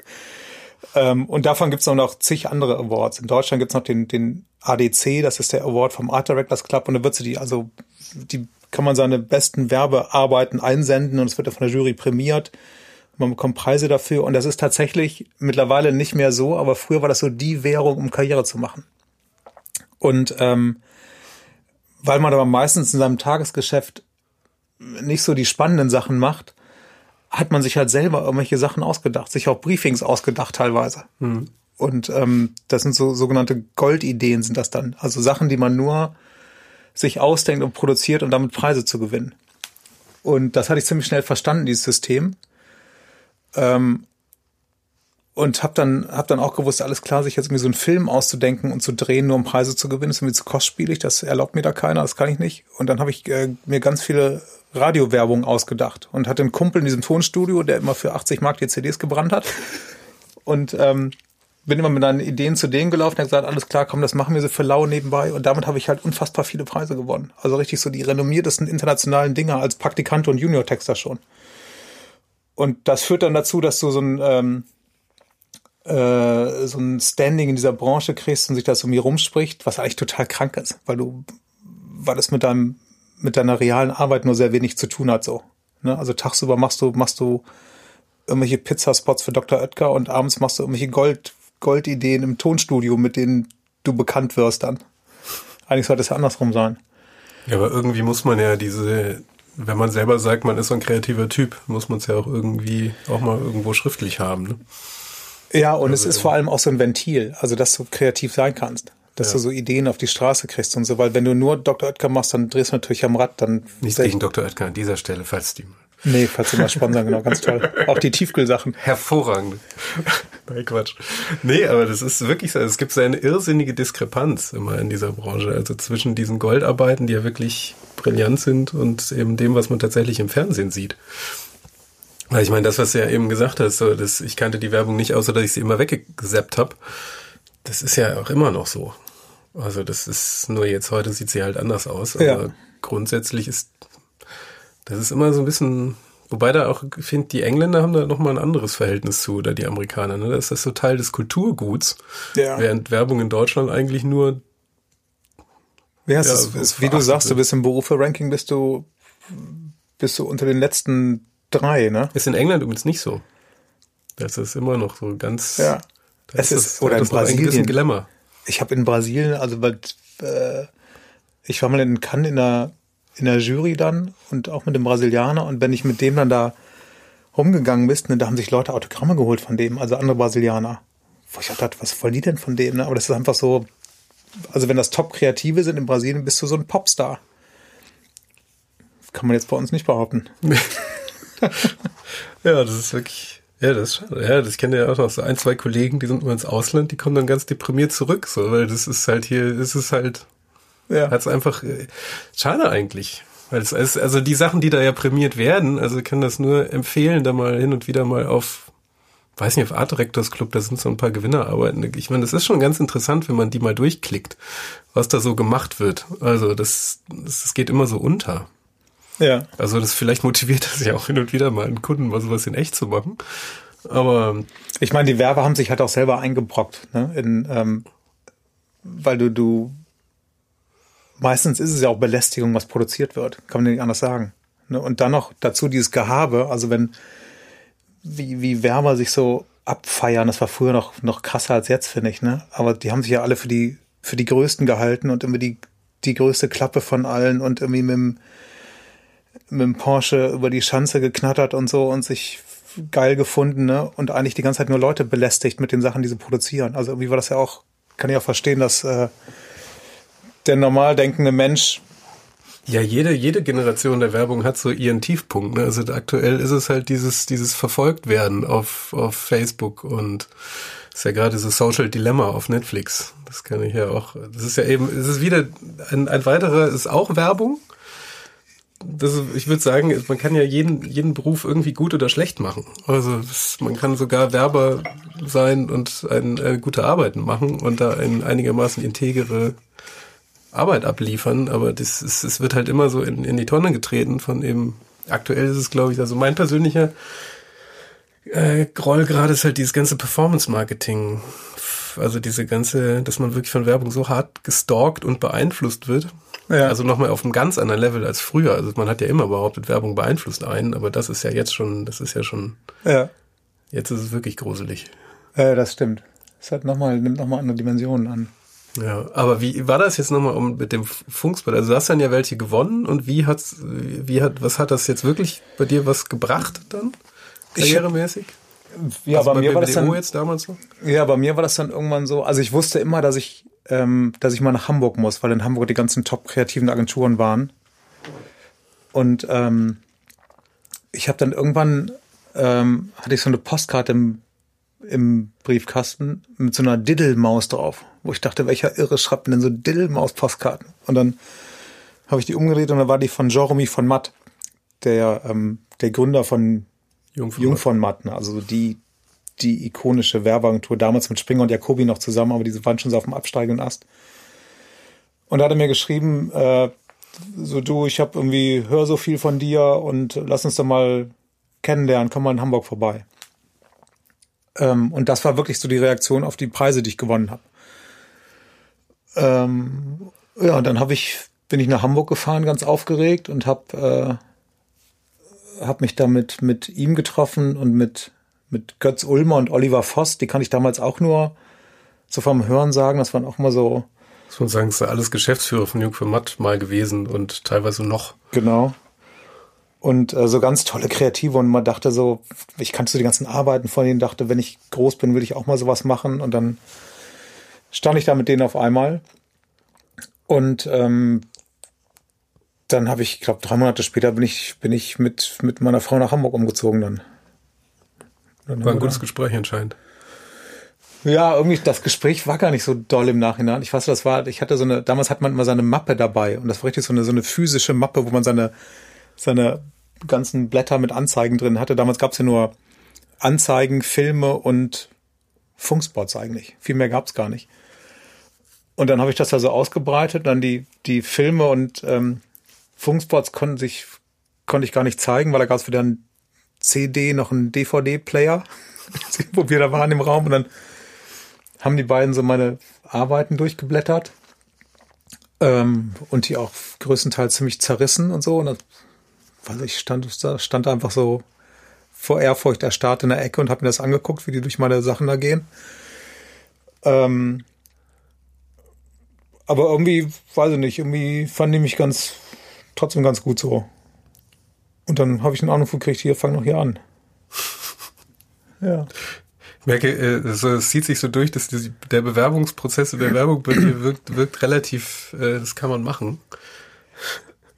ähm, und davon gibt es noch zig andere Awards. In Deutschland gibt es noch den, den ADC, das ist der Award vom Art Directors Club und da wird sie die, also die kann man seine besten Werbearbeiten einsenden und es wird dann von der Jury prämiert. Man bekommt Preise dafür und das ist tatsächlich mittlerweile nicht mehr so, aber früher war das so die Währung, um Karriere zu machen. Und ähm, weil man aber meistens in seinem Tagesgeschäft nicht so die spannenden Sachen macht, hat man sich halt selber irgendwelche Sachen ausgedacht, sich auch Briefings ausgedacht teilweise. Mhm. Und ähm, das sind so sogenannte Goldideen sind das dann. Also Sachen, die man nur sich ausdenkt und produziert, um damit Preise zu gewinnen. Und das hatte ich ziemlich schnell verstanden, dieses System. Ähm, und habe dann hab dann auch gewusst, alles klar, sich jetzt irgendwie so einen Film auszudenken und zu drehen, nur um Preise zu gewinnen, ist irgendwie zu kostspielig, das erlaubt mir da keiner, das kann ich nicht. Und dann habe ich äh, mir ganz viele Radiowerbung ausgedacht und hatte einen Kumpel in diesem Tonstudio, der immer für 80 Mark die CDs gebrannt hat. Und ähm, bin immer mit meinen Ideen zu denen gelaufen, der gesagt, alles klar, komm, das machen wir so für lau nebenbei. Und damit habe ich halt unfassbar viele Preise gewonnen. Also richtig so die renommiertesten internationalen Dinger als Praktikant und Junior-Texter schon. Und das führt dann dazu, dass du so ein, ähm, äh, so ein Standing in dieser Branche kriegst und sich das um mir rumspricht, was eigentlich total krank ist, weil du, weil es mit deinem mit deiner realen Arbeit nur sehr wenig zu tun hat, so. Ne? Also tagsüber machst du, machst du irgendwelche Pizzaspots für Dr. Oetker und abends machst du irgendwelche Gold, Goldideen im Tonstudio, mit denen du bekannt wirst dann. Eigentlich sollte es ja andersrum sein. Ja, aber irgendwie muss man ja diese, wenn man selber sagt, man ist so ein kreativer Typ, muss man es ja auch irgendwie auch mal irgendwo schriftlich haben. Ne? Ja, und also, es ist vor allem auch so ein Ventil, also dass du kreativ sein kannst dass ja. du so Ideen auf die Straße kriegst und so, weil wenn du nur Dr. Oetker machst, dann drehst du natürlich am Rad, dann. Nicht gegen Dr. Oetker an dieser Stelle, falls die Nee, falls sie mal sponsern, genau, ganz toll. Auch die Tiefkühlsachen. Hervorragend. Nein, Quatsch. Nee, aber das ist wirklich so. Es gibt so eine irrsinnige Diskrepanz immer in dieser Branche. Also zwischen diesen Goldarbeiten, die ja wirklich brillant sind, und eben dem, was man tatsächlich im Fernsehen sieht. Ich meine, das, was du ja eben gesagt hast, so, dass ich kannte die Werbung nicht, außer dass ich sie immer weggesappt habe. Das ist ja auch immer noch so. Also das ist nur jetzt heute sieht sie halt anders aus. Aber ja. grundsätzlich ist das ist immer so ein bisschen, wobei da auch, ich finde, die Engländer haben da nochmal ein anderes Verhältnis zu oder die Amerikaner. Ne? Das ist so Teil des Kulturguts. Ja. Während Werbung in Deutschland eigentlich nur ja, es ja, ist, ist, wie du sagst, du bist im Berufe-Ranking, bist du, bist du unter den letzten drei, ne? Ist in England übrigens nicht so. Das ist immer noch so ganz. Ja. Es ist, ist oder in Brasilien. Ein Glamour ich habe in Brasilien, also weil äh, ich war mal in Cannes in der in der Jury dann und auch mit dem Brasilianer und wenn ich mit dem dann da rumgegangen bist, ne, da haben sich Leute Autogramme geholt von dem, also andere Brasilianer. Wo ich dachte, was wollen die denn von dem? Ne? Aber das ist einfach so, also wenn das Top-Kreative sind in Brasilien, bist du so ein Popstar. kann man jetzt bei uns nicht behaupten. ja, das ist wirklich ja, das ist schade. Ja, das kenne ja auch noch so ein, zwei Kollegen, die sind immer ins Ausland, die kommen dann ganz deprimiert zurück, so, weil das ist halt hier, das ist halt, ja, hat's einfach, äh, schade eigentlich. Weil es also die Sachen, die da ja prämiert werden, also kann das nur empfehlen, da mal hin und wieder mal auf, weiß nicht, auf Art Directors Club, da sind so ein paar Gewinnerarbeiten. Ich meine, das ist schon ganz interessant, wenn man die mal durchklickt, was da so gemacht wird. Also das, das, das geht immer so unter. Ja. Also das vielleicht motiviert das ja auch hin und wieder mal einen Kunden mal sowas in echt zu machen. Aber ich meine, die Werber haben sich halt auch selber eingebrockt, ne? In, ähm, weil du, du meistens ist es ja auch Belästigung, was produziert wird. Kann man nicht anders sagen. Ne? Und dann noch dazu dieses Gehabe, also wenn, wie, wie Werber sich so abfeiern, das war früher noch, noch krasser als jetzt, finde ich, ne? Aber die haben sich ja alle für die, für die Größten gehalten und immer die, die größte Klappe von allen und irgendwie mit dem, mit dem Porsche über die Schanze geknattert und so und sich geil gefunden, ne? Und eigentlich die ganze Zeit nur Leute belästigt mit den Sachen, die sie produzieren. Also irgendwie war das ja auch, kann ich auch verstehen, dass äh, der normal denkende Mensch ja, jede, jede Generation der Werbung hat so ihren Tiefpunkt. Ne? Also aktuell ist es halt dieses, dieses Verfolgtwerden auf, auf Facebook und ist ja gerade so Social Dilemma auf Netflix. Das kann ich ja auch. Das ist ja eben, es ist wieder ein, ein weiterer, ist auch Werbung, das, ich würde sagen, man kann ja jeden, jeden Beruf irgendwie gut oder schlecht machen. Also man kann sogar Werber sein und ein, eine gute Arbeit machen und da eine einigermaßen integere Arbeit abliefern, aber das ist, es wird halt immer so in, in die Tonne getreten von eben, aktuell ist es, glaube ich, also mein persönlicher äh, Groll gerade ist halt dieses ganze Performance-Marketing also diese ganze, dass man wirklich von Werbung so hart gestalkt und beeinflusst wird. Ja. Also nochmal auf einem ganz anderen Level als früher. Also man hat ja immer behauptet, Werbung beeinflusst einen, aber das ist ja jetzt schon, das ist ja schon, Ja, jetzt ist es wirklich gruselig. äh, das stimmt. Es hat noch mal, nimmt nochmal andere Dimensionen an. Ja, aber wie war das jetzt nochmal um mit dem Funkspot? Also du hast dann ja welche gewonnen und wie hat's, wie hat, was hat das jetzt wirklich bei dir was gebracht dann? Ich- Karrieremäßig? Ja, also bei mir war das dann, jetzt damals so? ja, bei mir war das dann irgendwann so. Also ich wusste immer, dass ich, ähm, dass ich mal nach Hamburg muss, weil in Hamburg die ganzen top kreativen Agenturen waren. Und ähm, ich habe dann irgendwann ähm, hatte ich so eine Postkarte im, im Briefkasten mit so einer Diddle-Maus drauf, wo ich dachte, welcher Irre schreibt denn so Diddle-Maus-Postkarten? Und dann habe ich die umgedreht und dann war die von Jeremy von Matt, der ähm, der Gründer von Jung von Jung von Matt, ne? also die die ikonische Werbeagentur damals mit Springer und Jacobi noch zusammen, aber diese waren schon so auf dem absteigenden Ast. Und da hat er mir geschrieben, äh, so du, ich habe irgendwie hör so viel von dir und lass uns doch mal kennenlernen, komm mal in Hamburg vorbei. Ähm, und das war wirklich so die Reaktion auf die Preise, die ich gewonnen habe. Ähm, ja, und dann habe ich bin ich nach Hamburg gefahren, ganz aufgeregt und habe äh, hab mich damit mit ihm getroffen und mit mit Götz Ulmer und Oliver Voss. Die kann ich damals auch nur so vom Hören sagen. Das waren auch mal so Muss man sagen, ist ja alles Geschäftsführer von Jung von Matt mal gewesen und teilweise noch. Genau. Und äh, so ganz tolle Kreative und man dachte so, ich kannte so die ganzen Arbeiten von denen, dachte, wenn ich groß bin, will ich auch mal sowas machen. Und dann stand ich da mit denen auf einmal. Und ähm, dann habe ich, glaube drei Monate später bin ich, bin ich mit, mit meiner Frau nach Hamburg umgezogen dann. War ein gutes Gespräch anscheinend. Ja, irgendwie das Gespräch war gar nicht so doll im Nachhinein. Ich weiß, das war, ich hatte so eine, damals hat man immer seine Mappe dabei und das war richtig so eine, so eine physische Mappe, wo man seine, seine ganzen Blätter mit Anzeigen drin hatte. Damals gab's ja nur Anzeigen, Filme und Funkspots eigentlich. Viel mehr gab's gar nicht. Und dann habe ich das da so ausgebreitet, dann die, die Filme und ähm, Funkspots konnten sich, konnte ich gar nicht zeigen, weil da gab's weder ein CD noch ein DVD-Player, wo wir da waren im Raum und dann haben die beiden so meine Arbeiten durchgeblättert ähm, und die auch größtenteils ziemlich zerrissen und so. Und dann, weiß ich, stand, stand einfach so vor Ehrfurcht erstarrt in der Ecke und habe mir das angeguckt, wie die durch meine Sachen da gehen. Ähm, aber irgendwie, weiß ich nicht, irgendwie fand die mich ganz, trotzdem ganz gut so. Und dann habe ich einen Anruf gekriegt, hier, fang noch hier an. Ja. Ich merke, äh, so, es zieht sich so durch, dass die, der Bewerbungsprozess der Werbung bei dir wirkt, wirkt relativ, äh, das kann man machen.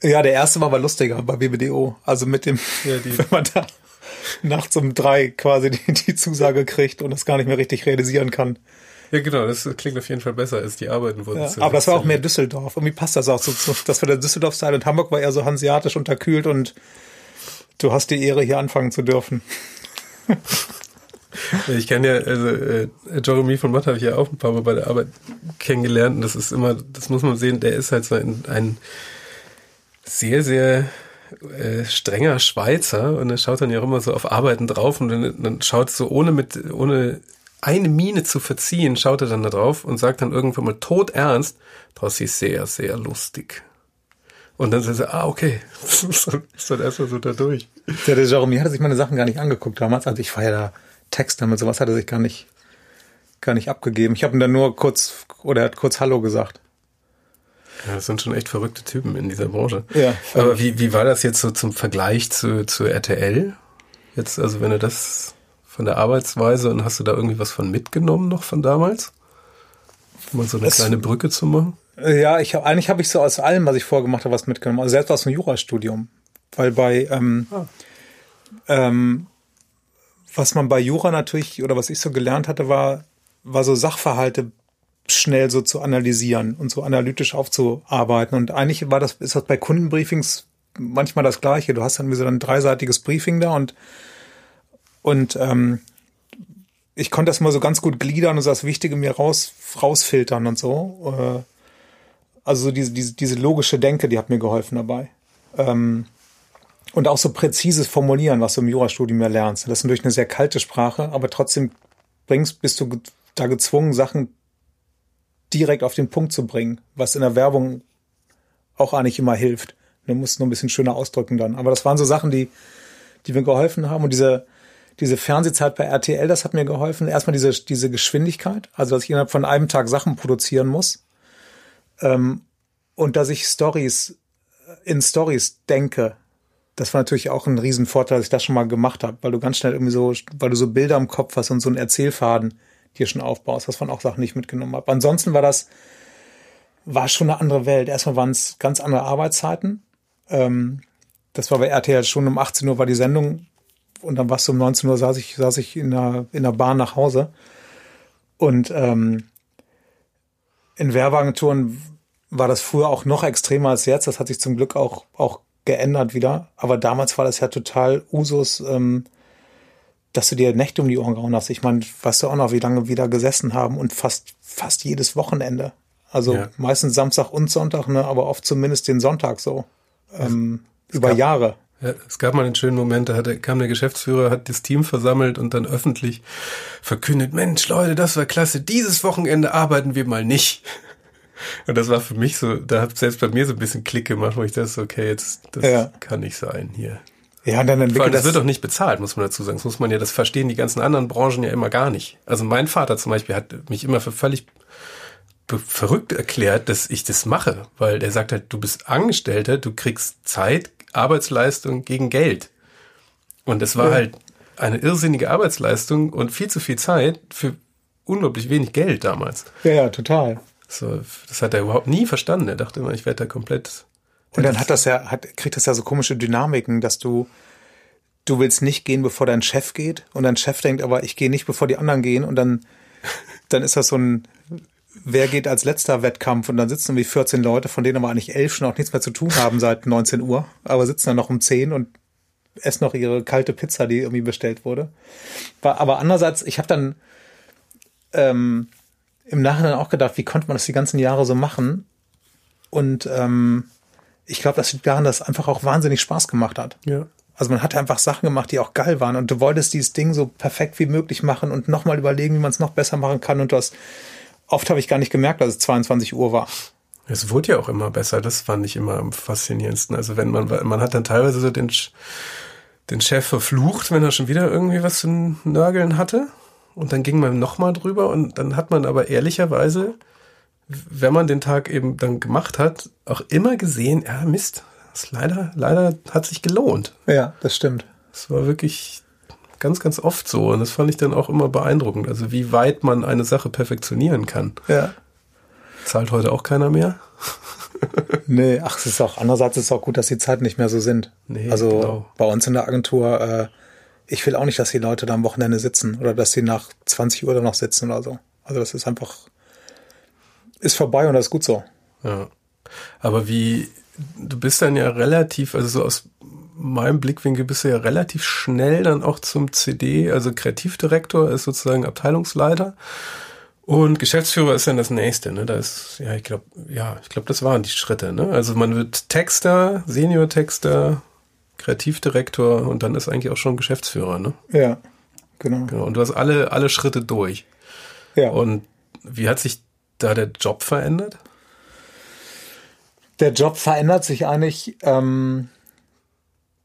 Ja, der erste war aber lustiger bei BBDO. Also mit dem, Ja, wenn man da nachts um drei quasi die, die Zusage kriegt und das gar nicht mehr richtig realisieren kann. Ja, genau, das klingt auf jeden Fall besser als die Arbeiten wurden. Ja, zu- aber das war auch mehr Düsseldorf. Irgendwie passt das auch so. so das war der Düsseldorf-Style und Hamburg war eher so hanseatisch unterkühlt und du hast die Ehre, hier anfangen zu dürfen. Ich kenne ja, also äh, Jeremy von Matt habe ich ja auch ein paar Mal bei der Arbeit kennengelernt und das ist immer, das muss man sehen, der ist halt so ein, ein sehr, sehr äh, strenger Schweizer und er schaut dann ja immer so auf Arbeiten drauf und dann, dann schaut so ohne mit, ohne eine Miene zu verziehen, schaut er dann da drauf und sagt dann irgendwann mal todernst, das ist sehr, sehr lustig. Und dann sagt er, ah, okay, das ist dann- erstmal so da durch. Der, der Jeremy hatte sich meine Sachen gar nicht angeguckt damals. Also ich war ja da Texter mit sowas hat er sich gar nicht, gar nicht abgegeben. Ich habe ihm dann nur kurz, oder er hat kurz Hallo gesagt. Ja, das sind schon echt verrückte Typen in dieser Branche. Ja, Aber wie, wie war das jetzt so zum Vergleich zu, zu RTL? Jetzt, also wenn du das von der Arbeitsweise und hast du da irgendwie was von mitgenommen noch von damals? Um mal so eine Es- kleine Brücke zu machen? Ja, ich habe eigentlich habe ich so aus allem, was ich vorgemacht habe, was mitgenommen. Also selbst aus dem Jurastudium, weil bei ähm, Ah. ähm, was man bei Jura natürlich oder was ich so gelernt hatte, war war so Sachverhalte schnell so zu analysieren und so analytisch aufzuarbeiten. Und eigentlich war das ist das bei Kundenbriefings manchmal das Gleiche. Du hast dann wie so ein dreiseitiges Briefing da und und ähm, ich konnte das mal so ganz gut gliedern und so das Wichtige mir raus rausfiltern und so. Äh, also so diese, diese, diese logische Denke, die hat mir geholfen dabei. Ähm, und auch so präzises Formulieren, was du im Jurastudium ja lernst. Das ist natürlich eine sehr kalte Sprache, aber trotzdem bringst, bist du da gezwungen, Sachen direkt auf den Punkt zu bringen, was in der Werbung auch eigentlich immer hilft. Du musst nur ein bisschen schöner ausdrücken dann. Aber das waren so Sachen, die, die mir geholfen haben. Und diese, diese Fernsehzeit bei RTL, das hat mir geholfen. Erstmal diese, diese Geschwindigkeit, also dass ich innerhalb von einem Tag Sachen produzieren muss. Ähm, und dass ich Stories in Stories denke. Das war natürlich auch ein Riesenvorteil, dass ich das schon mal gemacht habe, weil du ganz schnell irgendwie so, weil du so Bilder im Kopf hast und so einen Erzählfaden dir schon aufbaust. Das waren auch Sachen, ich mitgenommen habe. Ansonsten war das, war schon eine andere Welt. Erstmal waren es ganz andere Arbeitszeiten. Ähm, das war bei RTL schon um 18 Uhr war die Sendung und dann war es um 19 Uhr saß ich, saß ich in der, in der Bahn nach Hause. Und ähm, in Werbeagenturen war das früher auch noch extremer als jetzt. Das hat sich zum Glück auch, auch geändert wieder. Aber damals war das ja total Usus, ähm, dass du dir Nächte um die Ohren gehauen hast. Ich meine, weißt du auch noch, wie lange wir da gesessen haben und fast, fast jedes Wochenende. Also ja. meistens Samstag und Sonntag, ne, aber oft zumindest den Sonntag so. Ähm, über gab, Jahre. Ja, es gab mal einen schönen Moment, da hatte, kam der Geschäftsführer, hat das Team versammelt und dann öffentlich verkündet, Mensch, Leute, das war klasse, dieses Wochenende arbeiten wir mal nicht. Und das war für mich so, da hat selbst bei mir so ein bisschen Klick gemacht, wo ich das, okay, jetzt, das ja. kann nicht sein hier. Ja, dann entwickelt Vor allem, das, das wird doch nicht bezahlt, muss man dazu sagen. Das muss man ja, das verstehen die ganzen anderen Branchen ja immer gar nicht. Also mein Vater zum Beispiel hat mich immer für völlig verrückt erklärt, dass ich das mache, weil der sagt halt, du bist Angestellter, du kriegst Zeit, Arbeitsleistung gegen Geld. Und das war ja. halt eine irrsinnige Arbeitsleistung und viel zu viel Zeit für unglaublich wenig Geld damals. Ja, ja, total. So, das hat er überhaupt nie verstanden. Er dachte immer, ich werde da komplett. Und dann hat das ja, hat, kriegt das ja so komische Dynamiken, dass du, du willst nicht gehen, bevor dein Chef geht und dein Chef denkt, aber ich gehe nicht, bevor die anderen gehen und dann, dann ist das so ein, wer geht als letzter Wettkampf und dann sitzen irgendwie 14 Leute, von denen aber eigentlich elf schon auch nichts mehr zu tun haben seit 19 Uhr, aber sitzen dann noch um 10 und essen noch ihre kalte Pizza, die irgendwie bestellt wurde. Aber andererseits, ich habe dann ähm, im Nachhinein auch gedacht, wie konnte man das die ganzen Jahre so machen? Und ähm, ich glaube, das liegt daran, dass es einfach auch wahnsinnig Spaß gemacht hat. Ja. Also man hat einfach Sachen gemacht, die auch geil waren und du wolltest dieses Ding so perfekt wie möglich machen und nochmal überlegen, wie man es noch besser machen kann und du hast, oft habe ich gar nicht gemerkt, dass es 22 Uhr war. Es wurde ja auch immer besser, das fand ich immer am faszinierendsten. Also wenn man, man hat dann teilweise so den, den Chef verflucht, wenn er schon wieder irgendwie was zu nörgeln hatte und dann ging man nochmal drüber und dann hat man aber ehrlicherweise, wenn man den Tag eben dann gemacht hat, auch immer gesehen, ja Mist, das leider, leider hat sich gelohnt. Ja, das stimmt. Es war wirklich ganz, ganz oft so und das fand ich dann auch immer beeindruckend. Also wie weit man eine Sache perfektionieren kann. Ja. Zahlt heute auch keiner mehr. nee, ach, es ist auch, andererseits ist es auch gut, dass die Zeiten nicht mehr so sind. Nee, also genau. bei uns in der Agentur, äh, ich will auch nicht, dass die Leute da am Wochenende sitzen oder dass sie nach 20 Uhr da noch sitzen oder so. Also das ist einfach, ist vorbei und das ist gut so. Ja. Aber wie, du bist dann ja relativ, also so aus meinem Blickwinkel bist du ja relativ schnell dann auch zum CD, also Kreativdirektor ist sozusagen Abteilungsleiter. Und Geschäftsführer ist dann das nächste, ne? Da ist, ja, ich glaube, ja, ich glaube, das waren die Schritte, ne? Also man wird Texter, Senior-Texter, Kreativdirektor und dann ist eigentlich auch schon Geschäftsführer, ne? Ja, genau. genau. Und du hast alle, alle Schritte durch. Ja. Und wie hat sich da der Job verändert? Der Job verändert sich eigentlich, ähm,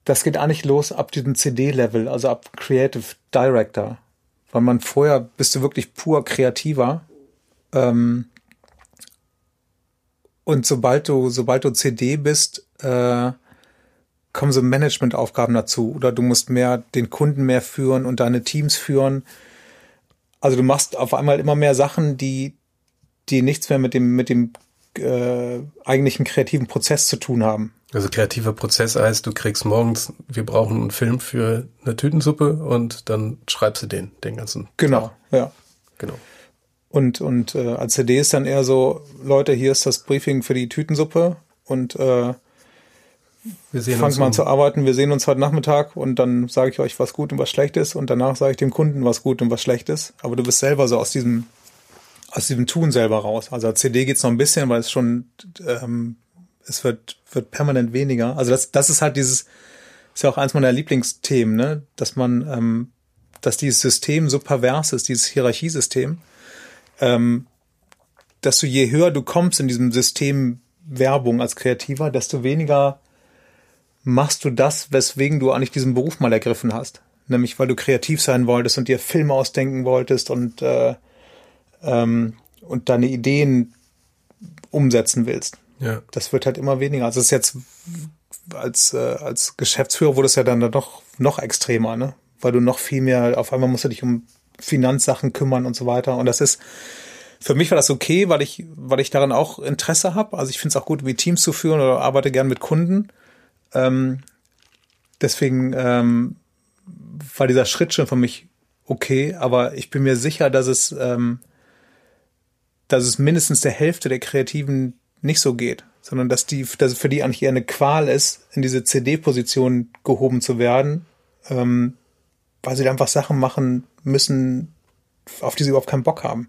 das geht eigentlich los ab diesem CD-Level, also ab Creative Director. Weil man vorher bist du wirklich pur kreativer. Ähm, und sobald du, sobald du CD bist, äh, kommen so Managementaufgaben dazu oder du musst mehr den Kunden mehr führen und deine Teams führen. Also du machst auf einmal immer mehr Sachen, die die nichts mehr mit dem mit dem äh, eigentlichen kreativen Prozess zu tun haben. Also kreativer Prozess heißt, du kriegst morgens, wir brauchen einen Film für eine Tütensuppe und dann schreibst du den, den ganzen. Genau, Tag. ja. Genau. Und, und äh, als CD ist dann eher so, Leute, hier ist das Briefing für die Tütensuppe und äh, wir sehen Fangt mal an zu arbeiten, wir sehen uns heute Nachmittag und dann sage ich euch, was gut und was schlecht ist und danach sage ich dem Kunden, was gut und was schlecht ist. Aber du bist selber so aus diesem, aus diesem Tun selber raus. Also als CD geht's noch ein bisschen, weil es schon, ähm, es wird, wird permanent weniger. Also das, das ist halt dieses, ist ja auch eins meiner Lieblingsthemen, ne? dass man, ähm, dass dieses System so pervers ist, dieses Hierarchiesystem, ähm, dass du je höher du kommst in diesem System Werbung als Kreativer, desto weniger machst du das, weswegen du eigentlich diesen Beruf mal ergriffen hast. Nämlich weil du kreativ sein wolltest und dir Filme ausdenken wolltest und, äh, ähm, und deine Ideen umsetzen willst. Ja. Das wird halt immer weniger. Also es ist jetzt als, äh, als Geschäftsführer wurde es ja dann noch, noch extremer, ne? Weil du noch viel mehr, auf einmal musst du dich um Finanzsachen kümmern und so weiter. Und das ist, für mich war das okay, weil ich, weil ich daran auch Interesse habe. Also ich finde es auch gut, wie Teams zu führen oder arbeite gern mit Kunden. Ähm, deswegen ähm, war dieser Schritt schon für mich okay, aber ich bin mir sicher, dass es, ähm, dass es mindestens der Hälfte der Kreativen nicht so geht, sondern dass die, dass es für die eigentlich eher eine Qual ist, in diese CD-Position gehoben zu werden, ähm, weil sie einfach Sachen machen müssen, auf die sie überhaupt keinen Bock haben.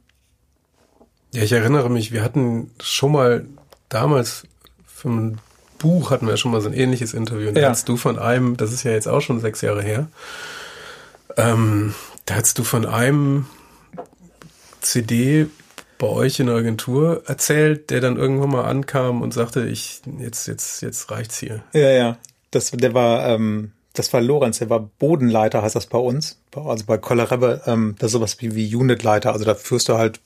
Ja, ich erinnere mich, wir hatten schon mal damals für ein Buch hatten wir schon mal so ein ähnliches Interview. Und da Ja. hast du von einem, das ist ja jetzt auch schon sechs Jahre her, ähm, da hast du von einem CD bei euch in der Agentur erzählt, der dann irgendwann mal ankam und sagte, ich, jetzt, jetzt, jetzt reicht's hier. Ja, ja. Das, der war, ähm, das war Lorenz, der war Bodenleiter, heißt das bei uns. Also bei Kollerebe, ähm, das ist sowas wie, wie Unitleiter. Also da führst du halt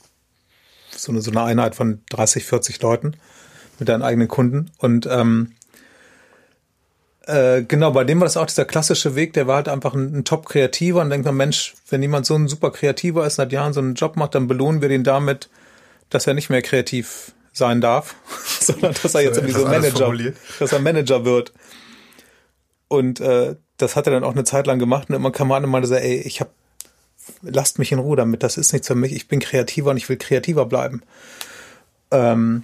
so eine, so eine Einheit von 30, 40 Leuten mit deinen eigenen Kunden. Und ähm, äh, genau, bei dem war das auch dieser klassische Weg, der war halt einfach ein, ein Top-Kreativer und denkt man, Mensch, wenn jemand so ein super Kreativer ist, seit Jahren so einen Job macht, dann belohnen wir den damit, dass er nicht mehr kreativ sein darf, sondern dass er jetzt irgendwie so Manager, dass er Manager wird. Und äh, das hat er dann auch eine Zeit lang gemacht und immer kam man und meinte so, ey, ich hab, lasst mich in Ruhe damit, das ist nichts für mich, ich bin kreativer und ich will kreativer bleiben. Ähm,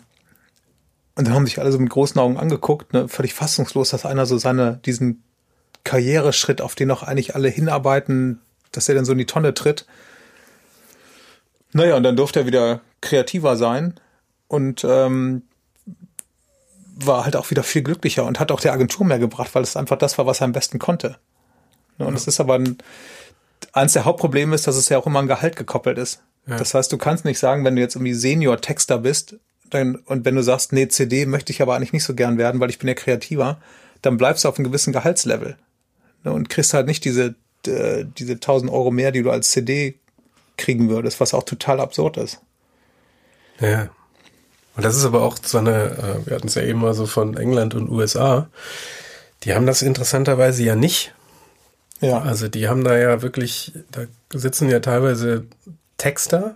und dann haben sich alle so mit großen Augen angeguckt, ne, völlig fassungslos, dass einer so seine, diesen Karriereschritt, auf den auch eigentlich alle hinarbeiten, dass er dann so in die Tonne tritt. Naja, und dann durfte er wieder kreativer sein und ähm, war halt auch wieder viel glücklicher und hat auch der Agentur mehr gebracht, weil es einfach das war, was er am besten konnte. Ne, Und es ist aber ein, eins der Hauptprobleme ist, dass es ja auch immer an Gehalt gekoppelt ist. Ja. Das heißt, du kannst nicht sagen, wenn du jetzt irgendwie Senior-Texter bist, dann, und wenn du sagst, nee, CD möchte ich aber eigentlich nicht so gern werden, weil ich bin ja kreativer, dann bleibst du auf einem gewissen Gehaltslevel. Ne, und kriegst halt nicht diese, äh, diese 1000 Euro mehr, die du als CD kriegen würdest, was auch total absurd ist. Ja. Und das ist aber auch so eine, äh, wir hatten es ja eben mal so von England und USA, die haben das interessanterweise ja nicht. Ja, Also die haben da ja wirklich, da sitzen ja teilweise Texter,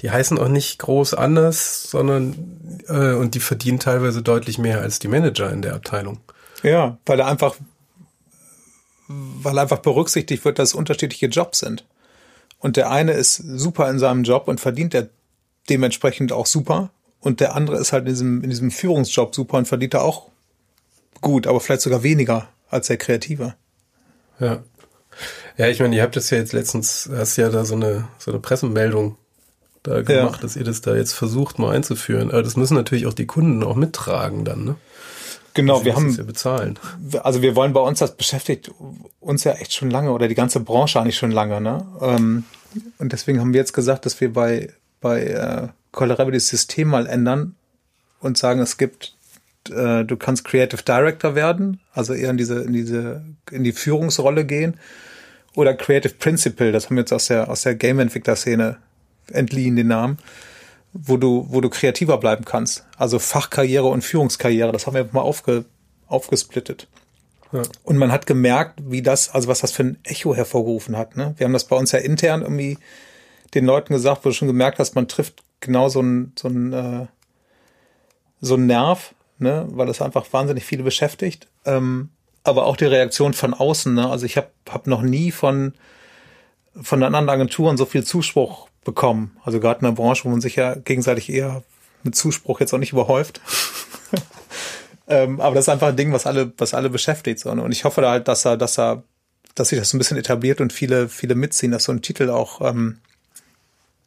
die heißen auch nicht groß anders, sondern äh, und die verdienen teilweise deutlich mehr als die Manager in der Abteilung. Ja, weil er einfach, weil einfach berücksichtigt wird, dass es unterschiedliche Jobs sind. Und der eine ist super in seinem Job und verdient er dementsprechend auch super. Und der andere ist halt in diesem, in diesem Führungsjob super und verdient er auch gut, aber vielleicht sogar weniger als der Kreative. Ja. Ja, ich meine, ihr habt das ja jetzt letztens, hast ja da so eine, so eine Pressemeldung da gemacht, dass ihr das da jetzt versucht mal einzuführen. Aber das müssen natürlich auch die Kunden auch mittragen dann, ne? Genau, wir haben, ja also wir wollen bei uns, das beschäftigt uns ja echt schon lange oder die ganze Branche eigentlich schon lange, ne? Ähm, und deswegen haben wir jetzt gesagt, dass wir bei, bei äh, Colorado das System mal ändern und sagen, es gibt, äh, du kannst Creative Director werden, also eher in diese, in diese, in die Führungsrolle gehen. Oder Creative Principal, das haben wir jetzt aus der, aus der Game-Entwickler-Szene entliehen, den Namen, wo du, wo du kreativer bleiben kannst. Also Fachkarriere und Führungskarriere, das haben wir mal aufge, aufgesplittet. Ja. Und man hat gemerkt, wie das, also was das für ein Echo hervorgerufen hat. Ne? Wir haben das bei uns ja intern irgendwie den Leuten gesagt, wo du schon gemerkt hast, man trifft genau so ein, so ein, äh, so ein Nerv, ne? weil das einfach wahnsinnig viele beschäftigt. Ähm, aber auch die Reaktion von außen. Ne? Also ich habe hab noch nie von, von anderen Agenturen so viel Zuspruch bekommen. Also gerade in einer Branche, wo man sich ja gegenseitig eher mit Zuspruch jetzt auch nicht überhäuft. ähm, aber das ist einfach ein Ding, was alle, was alle beschäftigt. So, ne? Und ich hoffe da halt, dass er, dass er, dass sich das so ein bisschen etabliert und viele, viele mitziehen, dass so ein Titel auch ähm,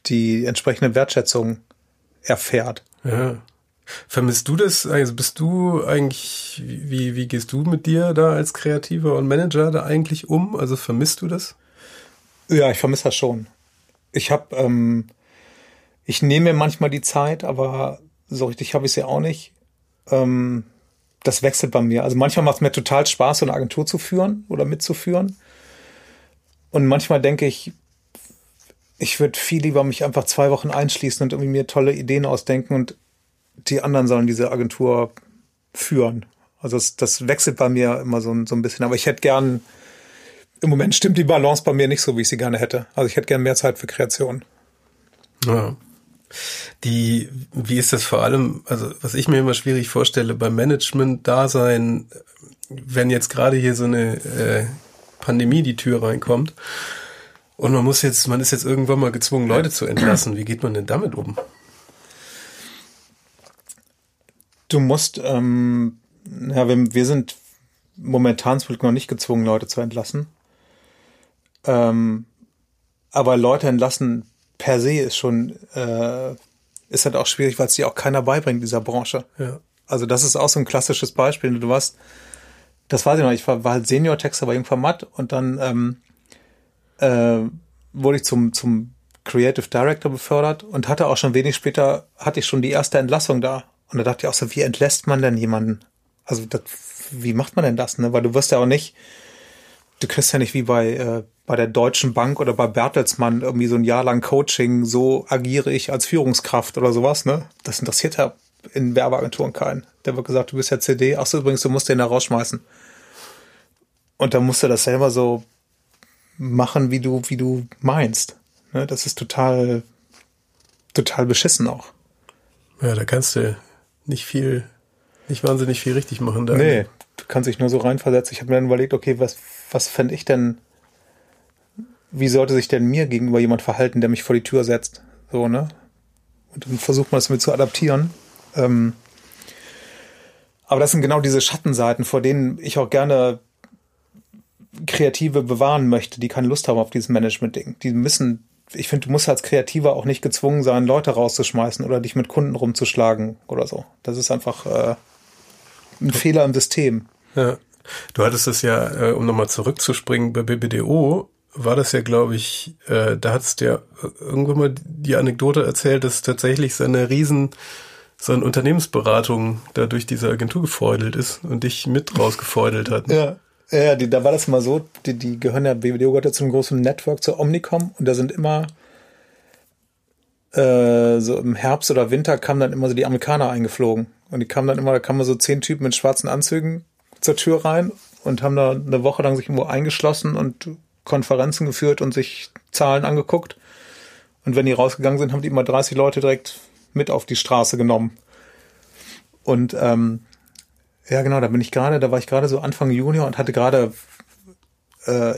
die entsprechende Wertschätzung erfährt. Ja. Vermisst du das? Also bist du eigentlich, wie, wie gehst du mit dir da als Kreativer und Manager da eigentlich um? Also vermisst du das? Ja, ich vermisse das schon. Ich habe, ähm, ich nehme manchmal die Zeit, aber so richtig habe ich sie auch nicht. Ähm, das wechselt bei mir. Also manchmal macht es mir total Spaß, so eine Agentur zu führen oder mitzuführen. Und manchmal denke ich, ich würde viel lieber mich einfach zwei Wochen einschließen und irgendwie mir tolle Ideen ausdenken und die anderen sollen diese Agentur führen. Also das, das wechselt bei mir immer so, so ein bisschen. Aber ich hätte gern, im Moment stimmt die Balance bei mir nicht so, wie ich sie gerne hätte. Also ich hätte gern mehr Zeit für Kreation. Ja. Die, wie ist das vor allem, also was ich mir immer schwierig vorstelle, beim Management-Dasein, wenn jetzt gerade hier so eine äh, Pandemie die Tür reinkommt und man muss jetzt, man ist jetzt irgendwann mal gezwungen, Leute zu entlassen. Wie geht man denn damit um? Du musst, ähm, ja, wir, wir sind momentan zum Glück noch nicht gezwungen, Leute zu entlassen. Ähm, aber Leute entlassen per se ist schon, äh, ist halt auch schwierig, weil es dir auch keiner beibringt, dieser Branche. Ja. Also das ist auch so ein klassisches Beispiel. Du warst, das weiß ich noch, ich war, war halt Senior-Texter bei irgendwann Matt und dann ähm, äh, wurde ich zum, zum Creative Director befördert und hatte auch schon wenig später, hatte ich schon die erste Entlassung da. Und da dachte ich auch so, wie entlässt man denn jemanden? Also das, wie macht man denn das? Ne? Weil du wirst ja auch nicht, du kriegst ja nicht wie bei, äh, bei der Deutschen Bank oder bei Bertelsmann irgendwie so ein Jahr lang Coaching, so agiere ich als Führungskraft oder sowas, ne? Das interessiert ja in Werbeagenturen keinen. Der wird gesagt, du bist ja CD, ach so, übrigens, du musst den da rausschmeißen. Und dann musst du das selber so machen, wie du, wie du meinst. Ne? Das ist total, total beschissen auch. Ja, da kannst du nicht viel, nicht wahnsinnig viel richtig machen. Da. Nee, du kannst dich nur so reinversetzen. Ich habe mir dann überlegt, okay, was, was fände ich denn, wie sollte sich denn mir gegenüber jemand verhalten, der mich vor die Tür setzt? So, ne? Und dann versucht man es mit zu adaptieren. Ähm, aber das sind genau diese Schattenseiten, vor denen ich auch gerne Kreative bewahren möchte, die keine Lust haben auf dieses Management-Ding. Die müssen, ich finde, du musst als Kreativer auch nicht gezwungen sein, Leute rauszuschmeißen oder dich mit Kunden rumzuschlagen oder so. Das ist einfach äh, ein Fehler im System. Ja. Du hattest es ja, äh, um nochmal zurückzuspringen, bei BBDO war das ja, glaube ich, äh, da du ja irgendwann mal die Anekdote erzählt, dass tatsächlich seine riesen so eine Unternehmensberatung da durch diese Agentur gefeudelt ist und dich mit rausgefeudelt hat. Ja. Ja, die, da war das mal so, die, die gehören ja, BBDO gehört ja zu einem großen Network, zur Omnicom und da sind immer äh, so im Herbst oder Winter kamen dann immer so die Amerikaner eingeflogen und die kamen dann immer, da kamen so zehn Typen mit schwarzen Anzügen zur Tür rein und haben da eine Woche lang sich irgendwo eingeschlossen und Konferenzen geführt und sich Zahlen angeguckt. Und wenn die rausgegangen sind, haben die immer 30 Leute direkt mit auf die Straße genommen. Und ähm, ja, genau, da bin ich gerade, da war ich gerade so Anfang Junior und hatte gerade äh,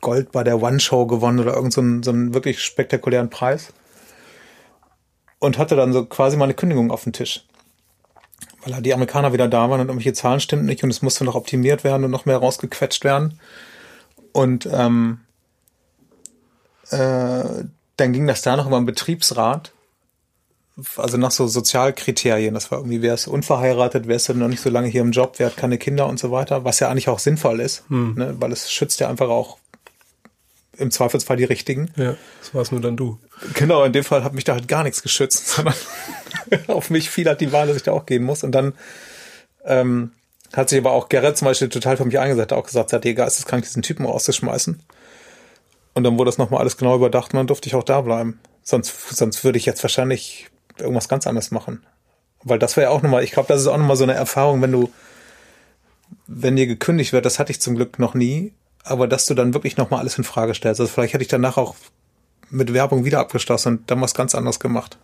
Gold bei der One Show gewonnen oder irgend so einen, so einen wirklich spektakulären Preis. Und hatte dann so quasi meine Kündigung auf dem Tisch. Weil halt die Amerikaner wieder da waren und irgendwelche Zahlen stimmten nicht und es musste noch optimiert werden und noch mehr rausgequetscht werden. Und ähm, äh, dann ging das da noch über einen Betriebsrat also nach so Sozialkriterien. Das war irgendwie, wer ist unverheiratet, wer ist denn noch nicht so lange hier im Job, wer hat keine Kinder und so weiter, was ja eigentlich auch sinnvoll ist, hm. ne, weil es schützt ja einfach auch im Zweifelsfall die richtigen. Ja, das war's nur dann du. Genau, in dem Fall hat mich da halt gar nichts geschützt, sondern auf mich fiel halt die Wahl, dass ich da auch gehen muss. Und dann ähm, hat sich aber auch Gerrit zum Beispiel total für mich eingesetzt, hat auch gesagt, seid ihr geisteskrank, diesen Typen rauszuschmeißen. Und dann wurde das nochmal alles genau überdacht und dann durfte ich auch da bleiben. Sonst, sonst würde ich jetzt wahrscheinlich irgendwas ganz anderes machen. Weil das wäre ja auch nochmal, ich glaube, das ist auch nochmal so eine Erfahrung, wenn du, wenn dir gekündigt wird, das hatte ich zum Glück noch nie, aber dass du dann wirklich nochmal alles in Frage stellst. Also vielleicht hätte ich danach auch mit Werbung wieder abgeschlossen und dann was ganz anderes gemacht.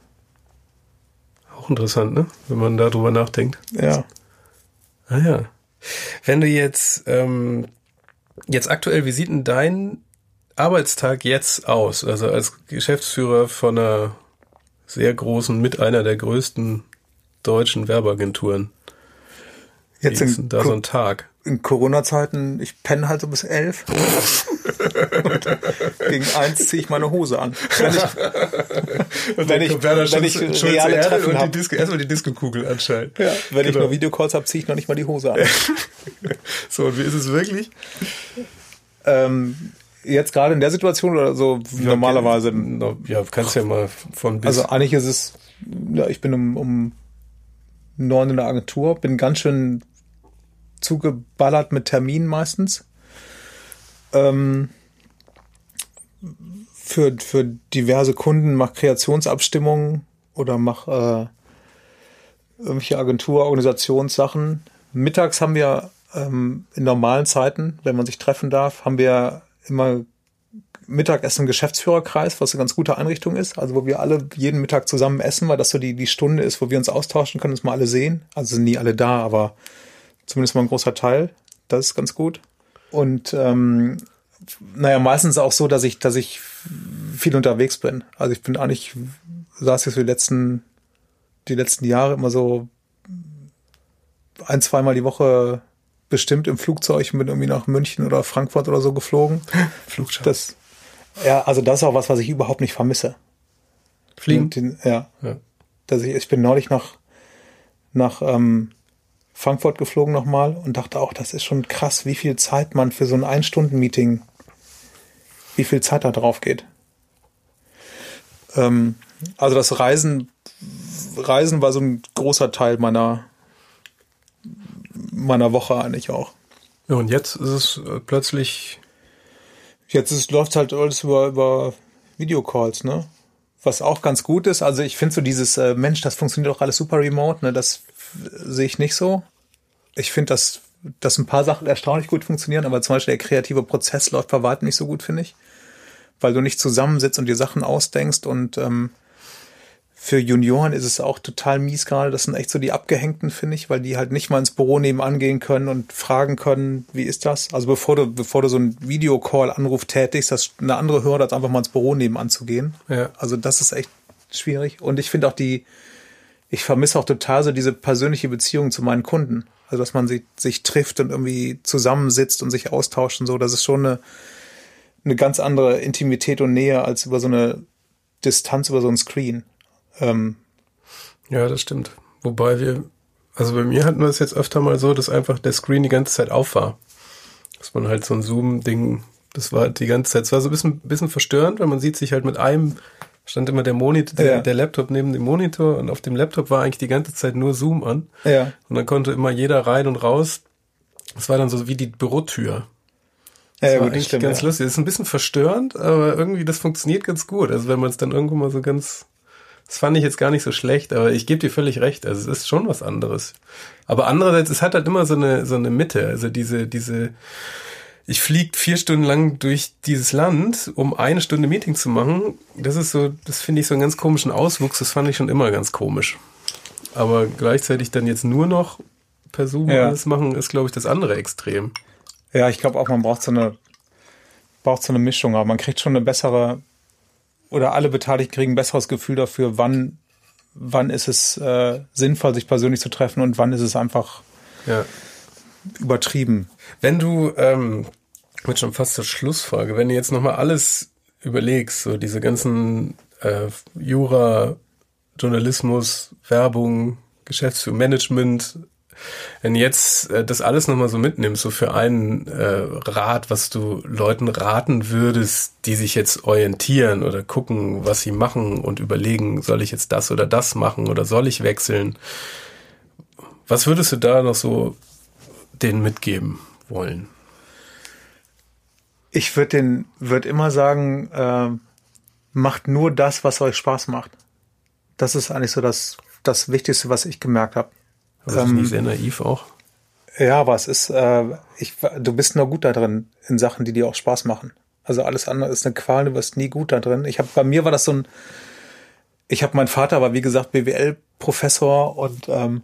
Auch interessant, ne? Wenn man darüber nachdenkt. Ja. Ah ja. Wenn du jetzt, ähm, jetzt aktuell, wie sieht denn dein Arbeitstag jetzt aus? Also als Geschäftsführer von einer sehr großen, mit einer der größten deutschen Werbeagenturen. Jetzt in, da so ein Tag. In Corona-Zeiten, ich penne halt so bis elf. gegen eins ziehe ich meine Hose an. Wenn ich, wenn ich, wenn ich reale Treffen und die Disco, erstmal die Disco-Kugel anschalten. Ja, wenn genau. ich nur Videocalls habe, ziehe ich noch nicht mal die Hose an. so, und wie ist es wirklich? Ähm, Jetzt gerade in der Situation oder so Ja, normalerweise? okay. Ja, kannst ja mal von bis. Also eigentlich ist es, ja, ich bin um, um neun in der Agentur, bin ganz schön zugeballert mit Terminen meistens. Ähm, für, für diverse Kunden mach Kreationsabstimmungen oder mach äh, irgendwelche Agentur, Organisationssachen. Mittags haben wir ähm, in normalen Zeiten, wenn man sich treffen darf, haben wir immer Mittagessen im Geschäftsführerkreis, was eine ganz gute Einrichtung ist, also wo wir alle jeden Mittag zusammen essen, weil das so die, die Stunde ist, wo wir uns austauschen können, uns mal alle sehen. Also sind nie alle da, aber zumindest mal ein großer Teil. Das ist ganz gut. Und ähm, naja, meistens auch so, dass ich, dass ich viel unterwegs bin. Also ich bin eigentlich, saß jetzt die letzten, die letzten Jahre immer so ein, zweimal die Woche bestimmt im Flugzeug und bin irgendwie nach München oder Frankfurt oder so geflogen. Flugschein. Das, ja, also das ist auch was, was ich überhaupt nicht vermisse. Fliegen. Den, ja. Ja. Dass ich, ich bin neulich nach, nach ähm, Frankfurt geflogen nochmal und dachte auch, das ist schon krass, wie viel Zeit man für so ein Ein-Stunden-Meeting, wie viel Zeit da drauf geht. Ähm, also das Reisen, Reisen war so ein großer Teil meiner, meiner Woche eigentlich auch. Ja, und jetzt ist es äh, plötzlich. Jetzt ist, läuft halt alles über, über Videocalls, ne? Was auch ganz gut ist. Also ich finde so dieses, äh, Mensch, das funktioniert doch alles super remote, ne? Das sehe ich nicht so. Ich finde, dass, dass ein paar Sachen erstaunlich gut funktionieren, aber zum Beispiel der kreative Prozess läuft bei weitem nicht so gut, finde ich. Weil du nicht zusammensitzt und dir Sachen ausdenkst und ähm, für Junioren ist es auch total mies gerade. Das sind echt so die Abgehängten, finde ich, weil die halt nicht mal ins Büro nebenan gehen können und fragen können, wie ist das? Also bevor du, bevor du so einen Videocall-Anruf tätigst, das eine andere Hürde, als einfach mal ins Büro nebenan zu gehen. Ja. Also das ist echt schwierig. Und ich finde auch die, ich vermisse auch total so diese persönliche Beziehung zu meinen Kunden. Also dass man sich, sich trifft und irgendwie zusammensitzt und sich austauscht und so. Das ist schon eine, eine ganz andere Intimität und Nähe als über so eine Distanz über so ein Screen. Ähm, Ja, das stimmt. Wobei wir, also bei mir hatten wir es jetzt öfter mal so, dass einfach der Screen die ganze Zeit auf war. Dass man halt so ein Zoom-Ding, das war die ganze Zeit, es war so ein bisschen, bisschen verstörend, weil man sieht sich halt mit einem, stand immer der Monitor, der, Ja. der Laptop neben dem Monitor und auf dem Laptop war eigentlich die ganze Zeit nur Zoom an. ja. Und dann konnte immer jeder rein und raus. Das war dann so wie die Bürotür. Das Ja, war gut, eigentlich stimmt, ganz ja. lustig. Das ist ein bisschen verstörend, aber irgendwie das funktioniert ganz gut. Also wenn man es dann irgendwo mal so ganz, das fand ich jetzt gar nicht so schlecht, aber ich gebe dir völlig recht. Also es ist schon was anderes. Aber andererseits, es hat halt immer so eine so eine Mitte. Also diese diese, ich fliege vier Stunden lang durch dieses Land, um eine Stunde Meeting zu machen. Das ist so, das finde ich so einen ganz komischen Auswuchs. Das fand ich schon immer ganz komisch. Aber gleichzeitig dann jetzt nur noch per Zoom Ja. alles machen, ist glaube ich das andere Extrem. Ja, ich glaube auch, man braucht so eine, braucht so eine Mischung, aber man kriegt schon eine bessere, oder alle Beteiligten kriegen ein besseres Gefühl dafür, wann, wann ist es äh, sinnvoll, sich persönlich zu treffen und wann ist es einfach Ja. übertrieben. Wenn du, ähm, wird schon fast zur Schlussfrage, wenn du jetzt nochmal alles überlegst, so diese ganzen äh, Jura, Journalismus, Werbung, Geschäftsführung, Management, wenn jetzt äh, das alles nochmal so mitnimmst, so für einen äh, Rat, was du Leuten raten würdest, die sich jetzt orientieren oder gucken, was sie machen und überlegen, soll ich jetzt das oder das machen oder soll ich wechseln? Was würdest du da noch so denen mitgeben wollen? Ich würde den, würde immer sagen, äh, macht nur das, was euch Spaß macht. Das ist eigentlich so das, das Wichtigste, was ich gemerkt habe. Das ist nicht sehr naiv auch. Ja, aber es ist, äh, ich, du bist nur gut da drin in Sachen, die dir auch Spaß machen. Also alles andere ist eine Qual, du wirst nie gut da drin. Ich habe bei mir war das so ein, ich habe mein Vater war wie gesagt BWL-Professor und ähm,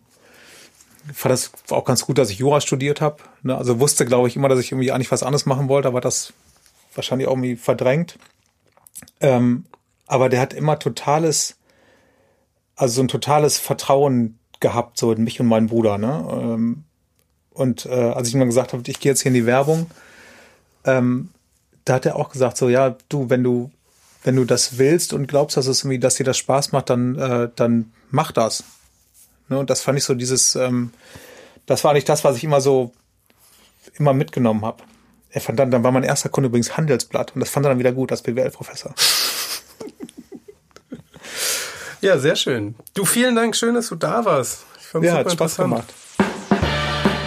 fand das auch ganz gut, dass ich Jura studiert habe. Ne? Also wusste, glaube ich, immer, dass ich irgendwie eigentlich was anderes machen wollte, aber das wahrscheinlich auch irgendwie verdrängt. Ähm, aber der hat immer totales, also so ein totales Vertrauen gehabt, so in mich und meinen Bruder. Ne? Ähm, und äh, als ich ihm dann gesagt habe, ich gehe jetzt hier in die Werbung, ähm, da hat er auch gesagt, so ja, du, wenn du, wenn du das willst und glaubst, dass es irgendwie, dass dir das Spaß macht, dann, äh, dann mach das. Ne? Und das fand ich so dieses, ähm, das war nicht das, was ich immer so immer mitgenommen habe. er fand dann, dann war mein erster Kunde übrigens Handelsblatt und das fand er dann wieder gut als BWL-Professor. Ja, sehr schön. Du, vielen Dank, schön, dass du da warst. Ich fand's ja, hat Spaß gemacht.